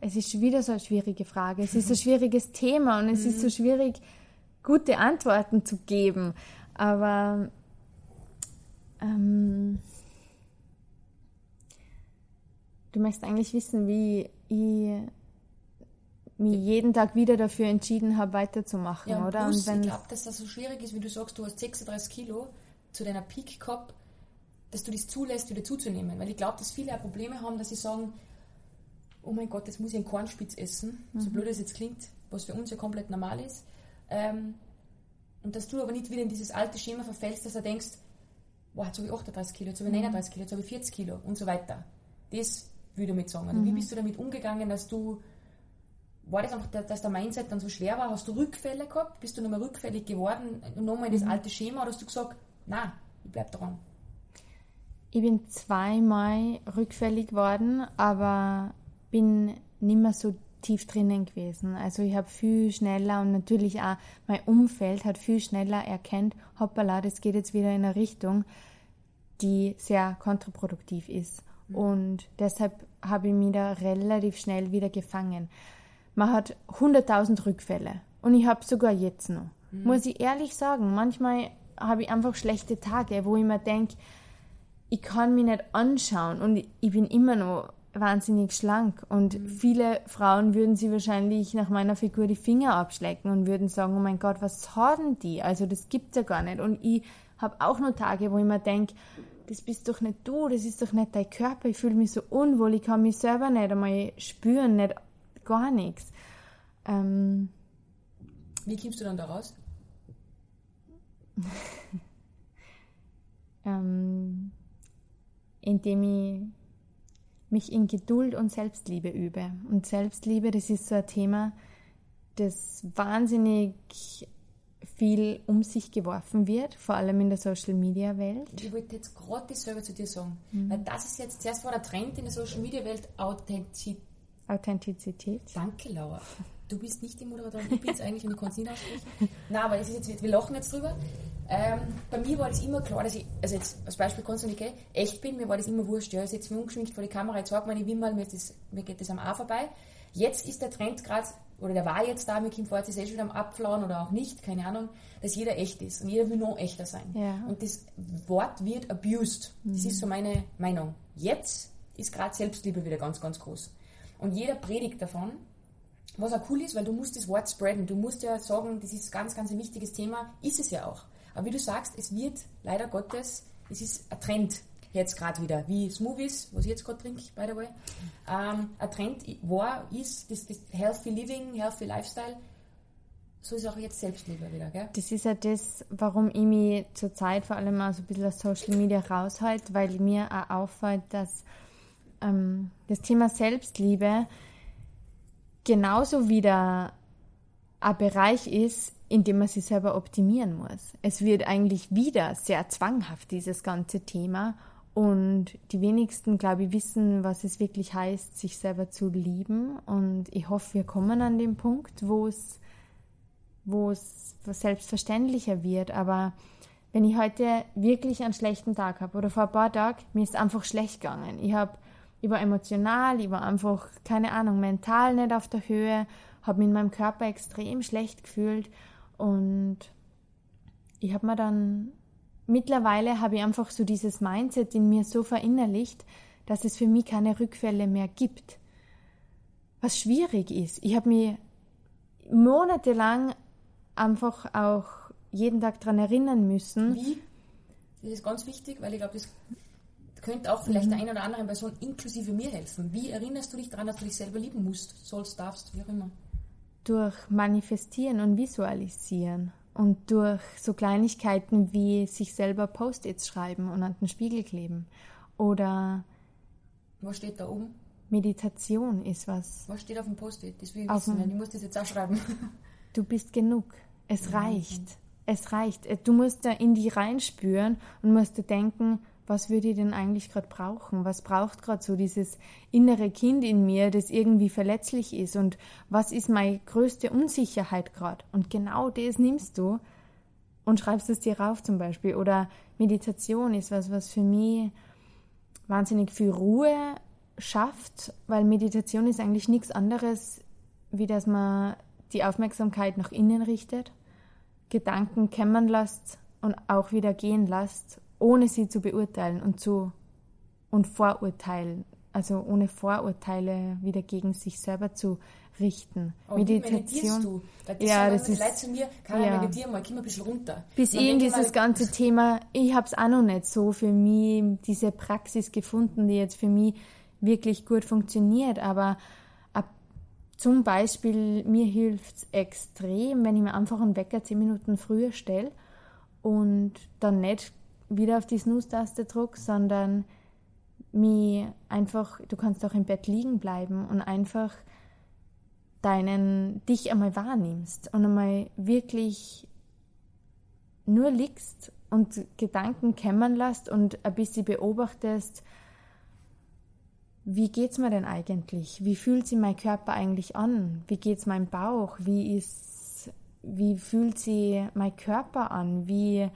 es ist wieder so eine schwierige Frage. Es ist ein schwieriges Thema und es ist so mhm. schwierig, gute Antworten zu geben. Aber ähm, du möchtest eigentlich wissen, wie ich mich jeden Tag wieder dafür entschieden habe, weiterzumachen, ja, oder? Plus, ich glaube, dass das so schwierig ist, wie du sagst, du hast 36 Kilo zu deiner Peak gehabt, dass du das zulässt, wieder zuzunehmen. Weil ich glaube, dass viele Probleme haben, dass sie sagen, oh mein Gott, jetzt muss ich einen Kornspitz essen, mhm. so blöd es jetzt klingt, was für uns ja komplett normal ist. Ähm, und dass du aber nicht wieder in dieses alte Schema verfällst, dass du denkst, boah, jetzt habe ich 38 Kilo, jetzt habe ich 39 mhm. Kilo, jetzt habe ich 40 Kilo und so weiter. Das würde ich damit sagen. Also mhm. wie bist du damit umgegangen, dass du war das einfach, dass der Mindset dann so schwer war? Hast du Rückfälle gehabt? Bist du nochmal rückfällig geworden? Nochmal in das mhm. alte Schema? Oder hast du gesagt, na, ich bleib dran? Ich bin zweimal rückfällig geworden, aber bin nicht mehr so tief drinnen gewesen. Also ich habe viel schneller und natürlich auch mein Umfeld hat viel schneller erkannt, hoppala, das geht jetzt wieder in eine Richtung, die sehr kontraproduktiv ist. Mhm. Und deshalb habe ich mich da relativ schnell wieder gefangen man hat 100.000 Rückfälle. Und ich habe sogar jetzt noch. Mhm. Muss ich ehrlich sagen, manchmal habe ich einfach schlechte Tage, wo ich mir denke, ich kann mich nicht anschauen und ich bin immer noch wahnsinnig schlank. Und mhm. viele Frauen würden sie wahrscheinlich nach meiner Figur die Finger abschlecken und würden sagen, oh mein Gott, was haben die? Also das gibt's ja gar nicht. Und ich habe auch noch Tage, wo ich mir denke, das bist doch nicht du, das ist doch nicht dein Körper, ich fühle mich so unwohl, ich kann mich selber nicht einmal spüren, nicht gar nichts. Ähm, Wie kommst du dann da raus? ähm, indem ich mich in Geduld und Selbstliebe übe. Und Selbstliebe, das ist so ein Thema, das wahnsinnig viel um sich geworfen wird, vor allem in der Social Media Welt. Ich wollte jetzt gerade dasselbe zu dir sagen, mhm. weil das ist jetzt zuerst war der Trend in der Social Media Welt Authentizität. Authentizität. Danke, Laura. Du bist nicht die Moderatorin, ich bin es eigentlich und ich kann es nicht aussprechen. Nein, aber es ist jetzt, wir lachen jetzt drüber. Ähm, bei mir war das immer klar, dass ich, also jetzt als Beispiel kannst du nicht gehen, echt bin, mir war das immer wurscht. Ja, ich setze mich ungeschminkt vor die Kamera, ich sage meine Wimmel, mir, das, mir geht das am A vorbei. Jetzt ist der Trend gerade, oder der war jetzt da, mit Kim Forz ist eh schon wieder am Abflauen oder auch nicht, keine Ahnung, dass jeder echt ist und jeder will noch echter sein. Ja. Und das Wort wird abused. Das mhm. ist so meine Meinung. Jetzt ist gerade Selbstliebe wieder ganz, ganz groß. Und jeder predigt davon, was auch cool ist, weil du musst das Wort spreaden. Du musst ja sagen, das ist ganz, ganz ein wichtiges Thema. Ist es ja auch. Aber wie du sagst, es wird leider Gottes, es ist ein Trend jetzt gerade wieder, wie Smoothies, was ich jetzt gerade trinke, by the way. Ähm, ein Trend war, ist das, das Healthy Living, Healthy Lifestyle. So ist auch jetzt Selbstliebe wieder, gell? Das ist ja das, warum ich mich zurzeit vor allem auch so ein bisschen aus Social Media raushalte, weil mir auch auffällt, dass ähm, das Thema Selbstliebe genauso wieder ein Bereich ist, in dem man sich selber optimieren muss. Es wird eigentlich wieder sehr zwanghaft, dieses ganze Thema. Und die wenigsten, glaube ich, wissen, was es wirklich heißt, sich selber zu lieben. Und ich hoffe, wir kommen an den Punkt, wo es, wo es selbstverständlicher wird. Aber wenn ich heute wirklich einen schlechten Tag habe oder vor ein paar Tagen, mir ist einfach schlecht gegangen. Ich habe ich war emotional, ich war einfach, keine Ahnung, mental nicht auf der Höhe, habe mich in meinem Körper extrem schlecht gefühlt und ich habe mir dann, mittlerweile habe ich einfach so dieses Mindset in mir so verinnerlicht, dass es für mich keine Rückfälle mehr gibt. Was schwierig ist. Ich habe mich monatelang einfach auch jeden Tag daran erinnern müssen. Wie? Das ist ganz wichtig, weil ich glaube, das könnte auch vielleicht mhm. der eine oder andere Person inklusive mir helfen. Wie erinnerst du dich daran, dass du dich selber lieben musst, sollst, darfst, wie auch immer? Durch Manifestieren und Visualisieren. und durch so Kleinigkeiten wie sich selber Post-its schreiben und an den Spiegel kleben. Oder. Was steht da oben? Meditation ist was. Was steht auf dem Post-it? Das will ich wissen, weil ich muss das jetzt auch schreiben. Du bist genug. Es reicht. Es reicht. Äh, du musst da in die reinspüren und musst dir denken, was würde ich denn eigentlich gerade brauchen? Was braucht gerade so dieses innere Kind in mir, das irgendwie verletzlich ist? Und was ist meine größte Unsicherheit gerade? Und genau das nimmst du und schreibst es dir rauf zum Beispiel. Oder Meditation ist was, was für mich wahnsinnig viel Ruhe schafft, weil Meditation ist eigentlich nichts anderes, wie dass man die Aufmerksamkeit nach innen richtet, Gedanken kämmern lässt und auch wieder gehen lässt ohne sie zu beurteilen und zu und vorurteilen, also ohne Vorurteile wieder gegen sich selber zu richten. Aber Meditation. Du? Da ja, das ist Leute zu mir, kann ja. meditieren mal, komm ein bisschen runter. Bis eben dieses ganze Thema, ich habe es auch noch nicht so für mich diese Praxis gefunden, die jetzt für mich wirklich gut funktioniert, aber ab, zum Beispiel mir hilft es extrem, wenn ich mir einfach einen Wecker zehn Minuten früher stelle und dann nicht wieder auf die Snooze-Taste drücke, sondern mir einfach, du kannst auch im Bett liegen bleiben und einfach deinen, dich einmal wahrnimmst und einmal wirklich nur liegst und Gedanken kämmern lässt und ein bisschen beobachtest, wie geht's mir denn eigentlich? Wie fühlt sich mein Körper eigentlich an? Wie geht's meinem Bauch? Wie ist, wie fühlt sich mein Körper an? Wie,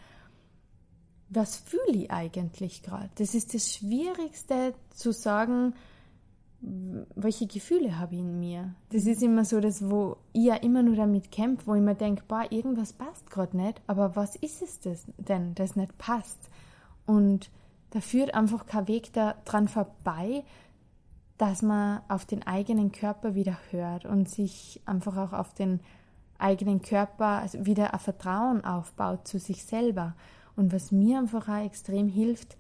was fühle ich eigentlich gerade? Das ist das Schwierigste zu sagen, welche Gefühle habe ich in mir. Das ist immer so, dass wo ich ja immer nur damit kämpfe, wo ich mir denke, boah, irgendwas passt gerade nicht, aber was ist es das denn, das nicht passt? Und da führt einfach kein Weg daran vorbei, dass man auf den eigenen Körper wieder hört und sich einfach auch auf den eigenen Körper also wieder ein Vertrauen aufbaut zu sich selber. Und was mir einfach auch extrem hilft,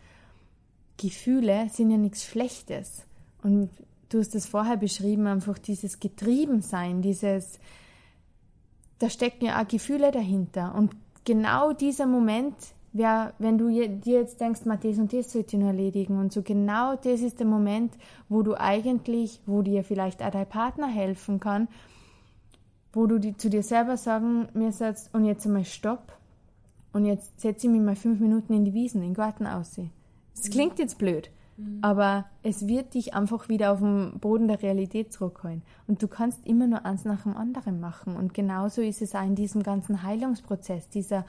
Gefühle sind ja nichts Schlechtes. Und du hast es vorher beschrieben, einfach dieses Getriebensein, dieses, da stecken ja auch Gefühle dahinter. Und genau dieser Moment, wär, wenn du dir jetzt denkst, mal das und das sollte ich nur erledigen und so, genau das ist der Moment, wo du eigentlich, wo dir vielleicht auch dein Partner helfen kann, wo du die, zu dir selber sagen mir setzt und jetzt einmal Stopp und jetzt setze ich mich mal fünf Minuten in die Wiesen, in den Garten aussehen. Das mhm. klingt jetzt blöd, mhm. aber es wird dich einfach wieder auf den Boden der Realität zurückholen. Und du kannst immer nur eins nach dem anderen machen. Und genauso ist es auch in diesem ganzen Heilungsprozess. Dieser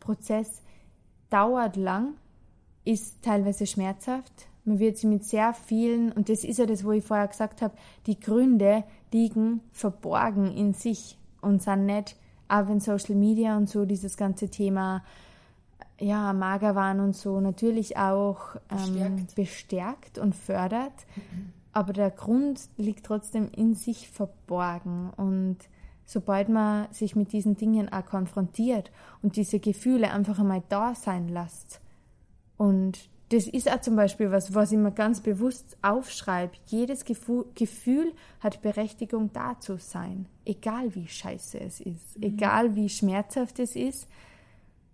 Prozess dauert lang, ist teilweise schmerzhaft. Man wird sich mit sehr vielen, und das ist ja das, wo ich vorher gesagt habe, die Gründe liegen verborgen in sich und sind nicht auch wenn Social Media und so dieses ganze Thema ja, Magerwahn und so natürlich auch ähm, bestärkt. bestärkt. und fördert. Mhm. Aber der Grund liegt trotzdem in sich verborgen. Und sobald man sich mit diesen Dingen auch konfrontiert und diese Gefühle einfach einmal da sein lässt und das ist auch zum Beispiel was, was ich mir ganz bewusst aufschreibe. Jedes Gefühl hat Berechtigung da zu sein. Egal wie scheiße es ist. Mhm. Egal wie schmerzhaft es ist.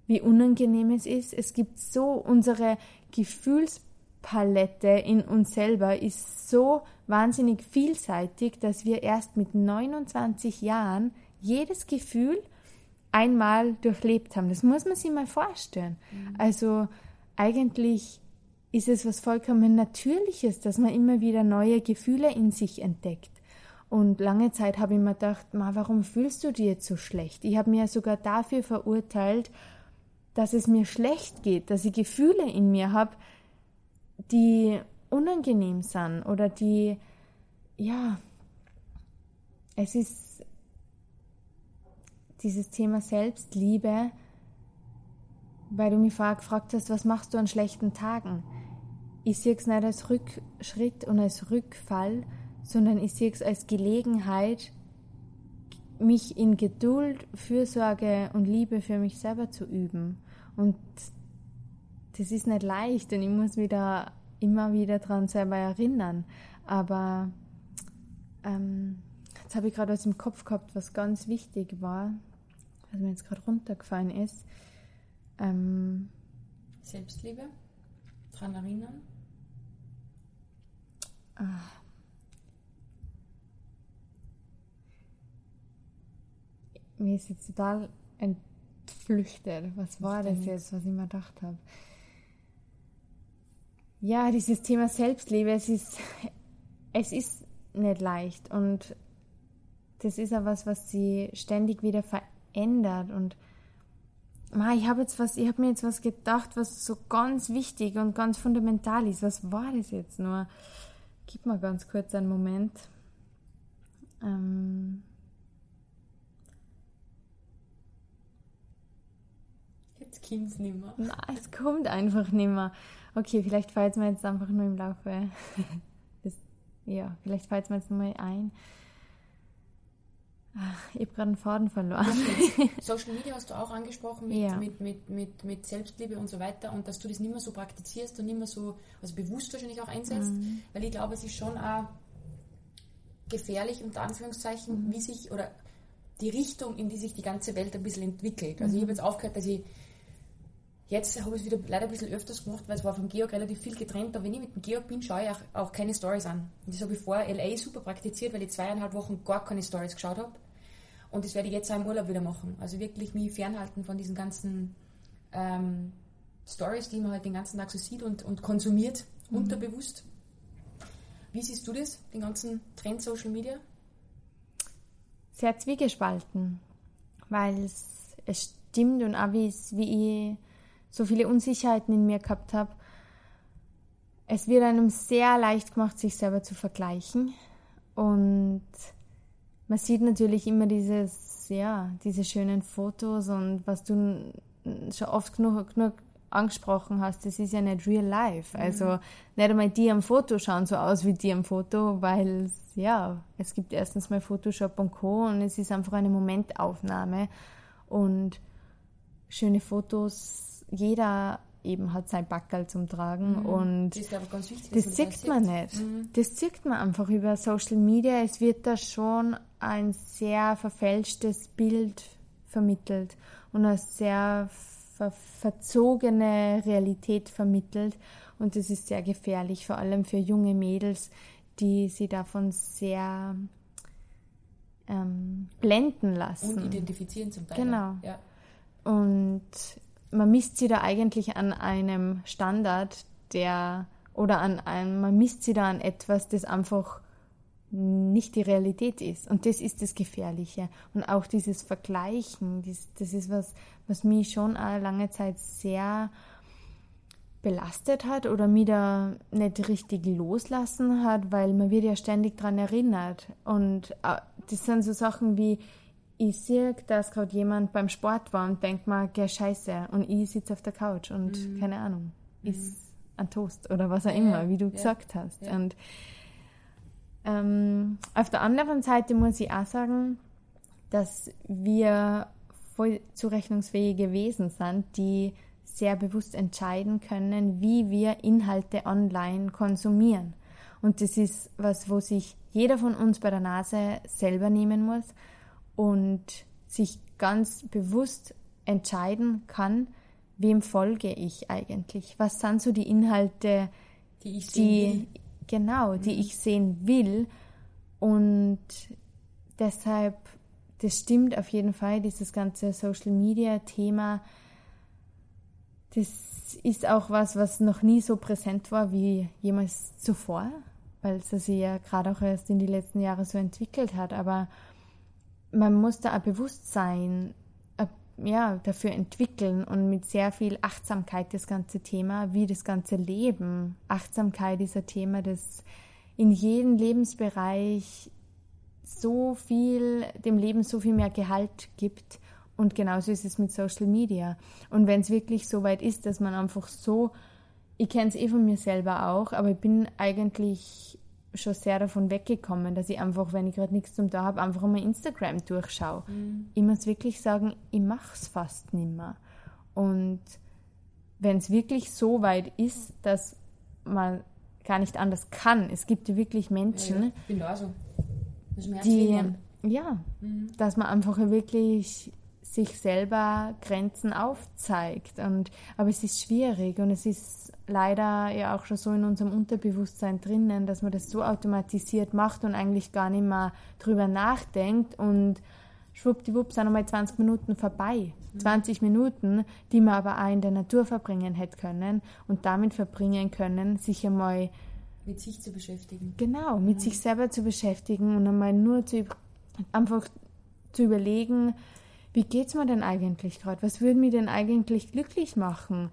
Wie unangenehm es ist. Es gibt so, unsere Gefühlspalette in uns selber ist so wahnsinnig vielseitig, dass wir erst mit 29 Jahren jedes Gefühl einmal durchlebt haben. Das muss man sich mal vorstellen. Mhm. Also, eigentlich ist es was vollkommen Natürliches, dass man immer wieder neue Gefühle in sich entdeckt. Und lange Zeit habe ich mir gedacht, warum fühlst du dich jetzt so schlecht? Ich habe mir sogar dafür verurteilt, dass es mir schlecht geht, dass ich Gefühle in mir habe, die unangenehm sind oder die, ja, es ist dieses Thema Selbstliebe, weil du mich vorher gefragt hast, was machst du an schlechten Tagen? Ich sehe es nicht als Rückschritt und als Rückfall, sondern ich sehe es als Gelegenheit, mich in Geduld, Fürsorge und Liebe für mich selber zu üben. Und das ist nicht leicht und ich muss mich da immer wieder dran selber erinnern. Aber ähm, jetzt habe ich gerade was im Kopf gehabt, was ganz wichtig war. was mir jetzt gerade runtergefallen ist. Ähm, Selbstliebe, dran erinnern. Ah. Mir ist jetzt total entflüchtet. Was war das jetzt, was ich mir gedacht habe? Ja, dieses Thema Selbstliebe, es ist, es ist nicht leicht und das ist ja was, was sie ständig wieder verändert und Ma, ich habe jetzt was, ich habe mir jetzt was gedacht, was so ganz wichtig und ganz fundamental ist. Was war das jetzt nur? Gib mal ganz kurz einen Moment. Ähm Jetzt kommt es nicht mehr. Nein, es kommt einfach nicht mehr. Okay, vielleicht fällt es mir jetzt einfach nur im Laufe. Des, ja, vielleicht fällt es mir jetzt mal ein. Ich habe gerade einen Faden verloren. Social Media hast du auch angesprochen mit, ja. mit, mit, mit, mit, Selbstliebe und so weiter und dass du das nicht mehr so praktizierst und nicht mehr so, also bewusst wahrscheinlich auch einsetzt, mhm. weil ich glaube, es ist schon auch gefährlich, unter Anführungszeichen, mhm. wie sich oder die Richtung, in die sich die ganze Welt ein bisschen entwickelt. Also mhm. ich habe jetzt aufgehört, dass ich Jetzt habe ich es wieder leider ein bisschen öfters gemacht, weil es war vom Georg relativ viel getrennt. Aber wenn ich mit dem Georg bin, schaue ich auch, auch keine Stories an. Und das habe ich vor LA super praktiziert, weil ich zweieinhalb Wochen gar keine Stories geschaut habe. Und das werde ich jetzt auch im Urlaub wieder machen. Also wirklich mich fernhalten von diesen ganzen ähm, Stories, die man halt den ganzen Tag so sieht und, und konsumiert, mhm. unterbewusst. Wie siehst du das, den ganzen Trend Social Media? Sehr zwiegespalten, weil es, stimmt und auch wie ich so viele Unsicherheiten in mir gehabt habe. Es wird einem sehr leicht gemacht, sich selber zu vergleichen. Und man sieht natürlich immer dieses, ja, diese schönen Fotos und was du schon oft genug, genug angesprochen hast, das ist ja nicht real life. Mhm. Also nicht einmal die am Foto schauen so aus wie die am Foto, weil ja, es gibt erstens mal Photoshop und Co. und es ist einfach eine Momentaufnahme und schöne Fotos jeder eben hat sein Backerl zum Tragen mhm. und das, sieht man nicht. Mhm. Das sieht man einfach über Social Media. Es wird da schon ein sehr verfälschtes Bild vermittelt und eine sehr ver verzogene Realität vermittelt und das ist sehr gefährlich, vor allem für junge Mädels, die sie davon sehr ähm, blenden lassen. Und identifizieren zum Teil. Genau. Ja. Und man misst sie da eigentlich an einem Standard, der oder an einem, man misst sie da an etwas, das einfach nicht die Realität ist. Und das ist das Gefährliche. Und auch dieses Vergleichen, das, das ist was, was mich schon eine lange Zeit sehr belastet hat oder mich da nicht richtig loslassen hat, weil man wird ja ständig daran erinnert. Und äh, das sind so Sachen wie, ich sehe, dass gerade jemand beim Sport war und denkt mal, geh scheiße. Und ich sitze auf der Couch und mhm. keine Ahnung, mhm. ist ein Toast oder was auch immer, ja, wie du ja. gesagt hast. Ja. Und ähm, auf der anderen Seite muss ich auch sagen, dass wir voll zurechnungsfähige Wesen sind, die sehr bewusst entscheiden können, wie wir Inhalte online konsumieren. Und das ist was, wo sich jeder von uns bei der Nase selber nehmen muss und sich ganz bewusst entscheiden kann, wem folge ich eigentlich? Was sind so die Inhalte, die ich sehen die, will? Genau, die mhm. ich sehen will. Und deshalb, das stimmt auf jeden Fall, dieses ganze Social Media Thema, das ist auch was, was noch nie so präsent war wie jemals zuvor, weil es sich ja gerade auch erst in die letzten Jahre so entwickelt hat. Aber man muss da ein Bewusstsein äh, ja, dafür entwickeln und mit sehr viel Achtsamkeit das ganze Thema, wie das ganze Leben. Achtsamkeit ist ein Thema, das in jedem Lebensbereich so viel, dem Leben so viel mehr Gehalt gibt. Und genauso ist es mit Social Media. Und wenn es wirklich so weit ist, dass man einfach so, ich kenne es eh von mir selber auch, aber ich bin eigentlich schon sehr davon weggekommen, dass ich einfach, wenn ich gerade nichts zum da habe, einfach mal Instagram durchschaue. Mhm. Ich muss wirklich sagen, ich mache es fast nicht mehr. Und wenn es wirklich so weit ist, dass man gar nicht anders kann, es gibt ja wirklich Menschen, ja, ja. die, ja, mhm. dass man einfach wirklich sich selber Grenzen aufzeigt. Und, aber es ist schwierig und es ist leider ja auch schon so in unserem Unterbewusstsein drinnen, dass man das so automatisiert macht und eigentlich gar nicht mehr drüber nachdenkt und schwuppdiwupp sind einmal 20 Minuten vorbei. 20 mhm. Minuten, die man aber auch in der Natur verbringen hätte können und damit verbringen können, sich einmal mit sich zu beschäftigen. Genau, mit mhm. sich selber zu beschäftigen und einmal nur zu einfach zu überlegen, wie geht es mir denn eigentlich gerade? Was würde mir denn eigentlich glücklich machen?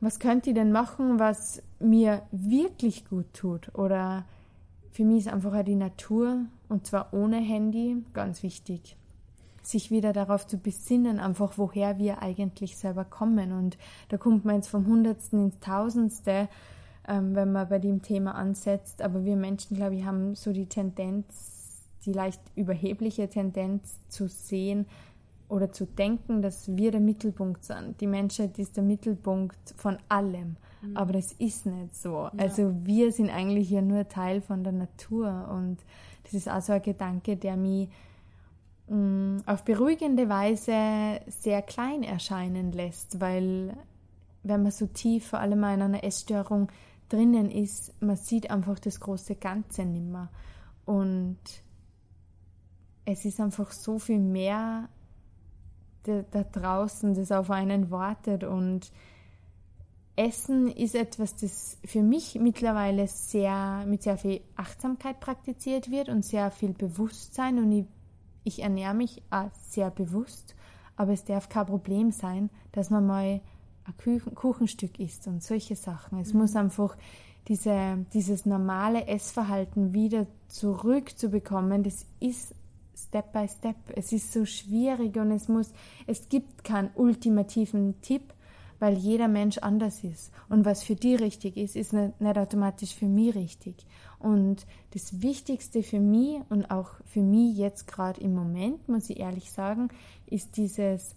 Was könnte ich denn machen, was mir wirklich gut tut? Oder für mich ist einfach die Natur und zwar ohne Handy ganz wichtig. Sich wieder darauf zu besinnen, einfach woher wir eigentlich selber kommen. Und da kommt man jetzt vom Hundertsten ins Tausendste, ähm, wenn man bei dem Thema ansetzt. Aber wir Menschen, glaube ich, haben so die Tendenz, die leicht überhebliche Tendenz zu sehen, oder zu denken, dass wir der Mittelpunkt sind. Die Menschheit ist der Mittelpunkt von allem. Mhm. Aber das ist nicht so. Ja. Also wir sind eigentlich ja nur Teil von der Natur. Und das ist also ein Gedanke, der mich mh, mm, auf beruhigende Weise sehr klein erscheinen lässt, weil wenn man so tief, vor allem in einer Essstörung drinnen ist, man sieht einfach das große Ganze nicht mehr. Und es ist einfach so viel mehr da draußen, das auf einen wartet. Und Essen ist etwas, das für mich mittlerweile sehr mit sehr viel Achtsamkeit praktiziert wird und sehr viel Bewusstsein. Und ich, ich ernähre mich auch sehr bewusst, aber es darf kein Problem sein, dass man mal ein Kuchen, Kuchenstück isst und solche Sachen. Es mhm. muss einfach diese, dieses normale Essverhalten wieder zurückzubekommen, das ist Step by Step. Es ist so schwierig und es muss, es gibt keinen ultimativen Tipp, weil jeder Mensch anders ist. Und was für die richtig ist, ist nicht, nicht automatisch für mich richtig. Und das Wichtigste für mich und auch für mich jetzt gerade im Moment, muss ich ehrlich sagen, ist dieses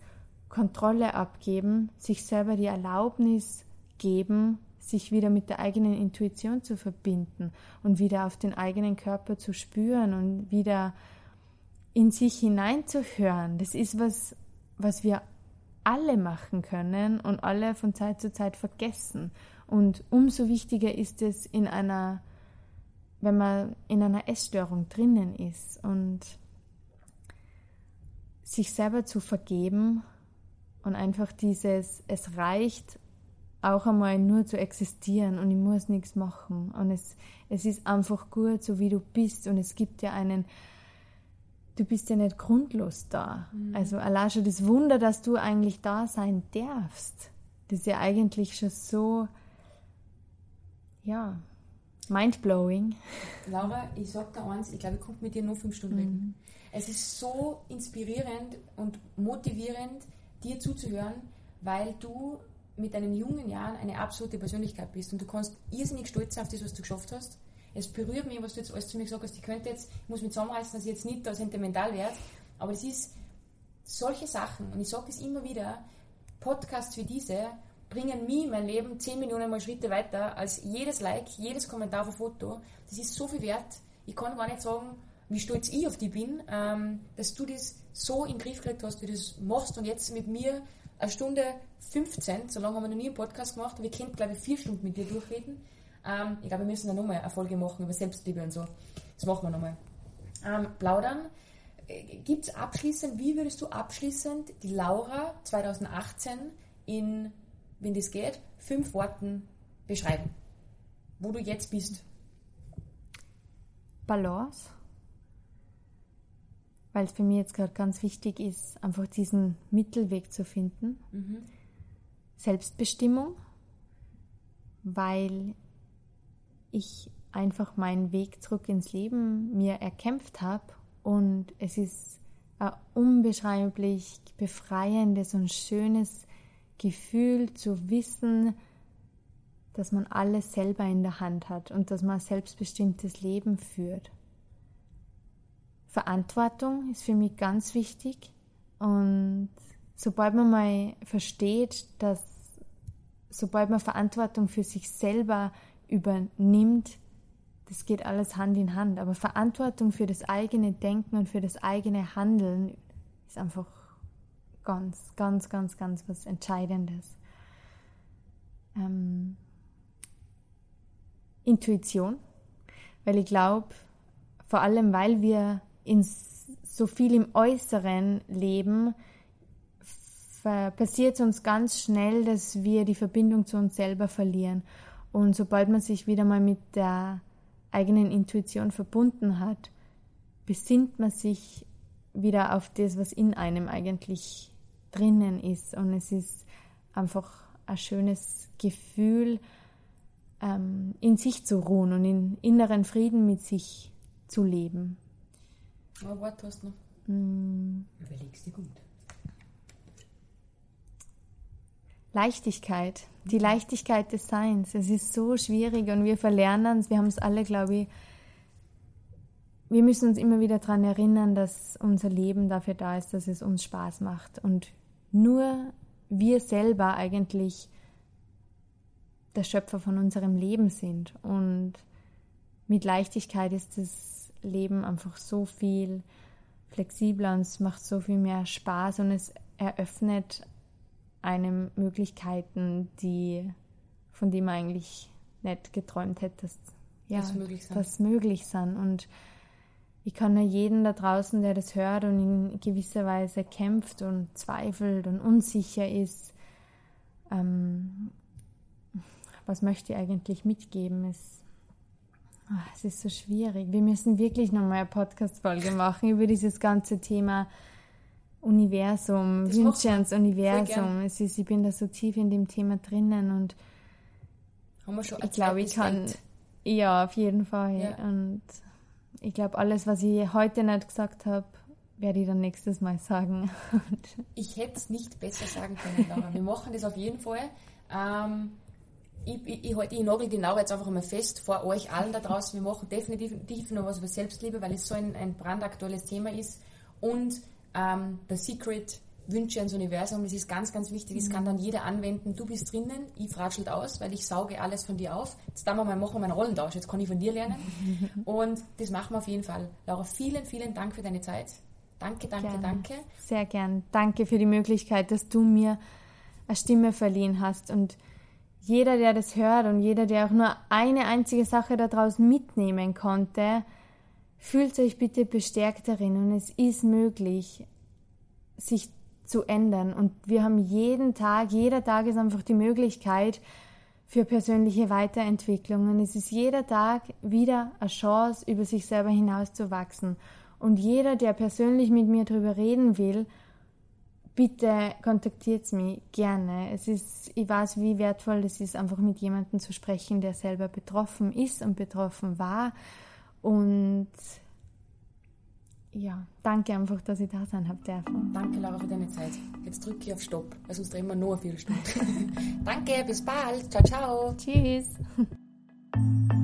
Kontrolle abgeben, sich selber die Erlaubnis geben, sich wieder mit der eigenen Intuition zu verbinden und wieder auf den eigenen Körper zu spüren und wieder in sich hineinzuhören, das ist was, was wir alle machen können und alle von Zeit zu Zeit vergessen. Und umso wichtiger ist es in einer, wenn man in einer Essstörung drinnen ist und sich selber zu vergeben und einfach dieses, es reicht auch einmal nur zu existieren und ich muss nichts machen und es, es ist einfach gut, so wie du bist und es gibt ja einen, du bist ja nicht grundlos da. Mhm. Also allein schon das Wunder, dass du eigentlich da sein darfst, das ist ja eigentlich schon so, ja, mindblowing. Laura, ich sag dir eins, ich glaube, ich konnte mit dir nur fünf Stunden mhm. reden. Es ist so inspirierend und motivierend, dir zuzuhören, weil du mit deinen jungen Jahren eine absolute Persönlichkeit bist und du kannst irrsinnig stolz sein auf das, was du geschafft hast es berührt mich, was du jetzt alles zu mir gesagt hast. Ich könnte jetzt, ich muss mich zusammenreißen, dass ich jetzt nicht da sentimental werde, aber es ist solche Sachen, und ich sage es immer wieder, Podcasts wie diese bringen mich mein Leben 10 Millionen Mal Schritte weiter als jedes Like, jedes Kommentar auf ein Foto. Das ist so viel wert. Ich kann gar nicht sagen, wie stolz ich auf dich bin, ähm, dass du das so in den Griff gekriegt hast, wie du das machst und jetzt mit mir eine Stunde 15, so lange haben wir noch nie einen Podcast gemacht, wir können glaube ich vier Stunden mit dir durchreden. Ähm, ich glaube, wir müssen da nochmal eine Folge machen über Selbstliebe und so. Das machen wir nochmal. Ähm, plaudern. Äh, Gibt es abschließend, wie würdest du abschließend die Laura 2018 in, wenn das geht, fünf Worten beschreiben? Wo du jetzt bist? Balance. Weil es für mich jetzt gerade ganz wichtig ist, einfach diesen Mittelweg zu finden. Mhm. Selbstbestimmung, weil ich einfach meinen Weg zurück ins Leben mir erkämpft habe und es ist ein unbeschreiblich befreiendes und schönes Gefühl zu wissen, dass man alles selber in der Hand hat und dass man ein selbstbestimmtes Leben führt. Verantwortung ist für mich ganz wichtig und sobald man mal versteht, dass sobald man Verantwortung für sich selber übernimmt, das geht alles Hand in Hand. Aber Verantwortung für das eigene Denken und für das eigene Handeln ist einfach ganz, ganz, ganz, ganz was Entscheidendes. Ähm, Intuition, weil ich glaube, vor allem weil wir in so viel im Äußeren leben, passiert es uns ganz schnell, dass wir die Verbindung zu uns selber verlieren. Und sobald man sich wieder mal mit der eigenen Intuition verbunden hat, besinnt man sich wieder auf das, was in einem eigentlich drinnen ist. Und es ist einfach ein schönes Gefühl, ähm, in sich zu ruhen und in inneren Frieden mit sich zu leben. Oh, Wort hast du noch. Mm. Überlegst dir gut. Leichtigkeit, die Leichtigkeit des Seins. Es ist so schwierig und wir verlernen es. Wir haben es alle, glaube ich. Wir müssen uns immer wieder daran erinnern, dass unser Leben dafür da ist, dass es uns Spaß macht. Und nur wir selber eigentlich der Schöpfer von unserem Leben sind. Und mit Leichtigkeit ist das Leben einfach so viel flexibler und es macht so viel mehr Spaß und es eröffnet einem Möglichkeiten, die, von denen man eigentlich nicht geträumt hätte, dass ja, das möglich, sind. das möglich sind. Und ich kann nur jeden da draußen, der das hört und in gewisser Weise kämpft und zweifelt und unsicher ist, ähm, was möchte ich eigentlich mitgeben? Es, ach, es ist so schwierig. Wir müssen wirklich nochmal eine Podcast-Folge machen über dieses ganze Thema Universum, Wünsche ans Universum. Es ist, ich bin da so tief in dem Thema drinnen und Haben wir schon ich glaube, ich kann, ja, auf jeden Fall. Ja. Und ich glaube, alles, was ich heute nicht gesagt habe, werde ich dann nächstes Mal sagen. ich hätte es nicht besser sagen können, Laura. Wir machen das auf jeden Fall. Ähm, ich, ich, ich, ich nagel die Laura jetzt einfach mal fest vor euch allen da draußen. Wir machen definitiv noch was über Selbstliebe, weil es so ein, ein brandaktuelles Thema ist. Und ähm, The Secret, Wünsche ans Universum, das ist ganz, ganz wichtig. Das kann dann jeder anwenden. Du bist drinnen, ich fratschelt aus, weil ich sauge alles von dir auf. Jetzt dann wir mal machen wir einen Rollentausch. Jetzt kann ich von dir lernen. Und das machen wir auf jeden Fall. Laura, vielen, vielen Dank für deine Zeit. Danke, danke, Gerne. danke. Sehr gern. Danke für die Möglichkeit, dass du mir eine Stimme verliehen hast. Und jeder, der das hört und jeder, der auch nur eine einzige Sache daraus mitnehmen konnte, Fühlt euch bitte bestärkt darin und es ist möglich, sich zu ändern. Und wir haben jeden Tag, jeder Tag ist einfach die Möglichkeit für persönliche Weiterentwicklung. Und es ist jeder Tag wieder eine Chance, über sich selber hinaus zu wachsen. Und jeder, der persönlich mit mir darüber reden will, bitte kontaktiert mich gerne. Es ist, ich weiß, wie wertvoll es ist, einfach mit jemandem zu sprechen, der selber betroffen ist und betroffen war und ja, danke einfach, dass ich da sein habe dürfen. Danke, Laura, für deine Zeit. Jetzt drücke ich auf Stopp, weil sonst drehen wir nur eine Viertelstunde. danke, bis bald. Ciao, ciao. Tschüss.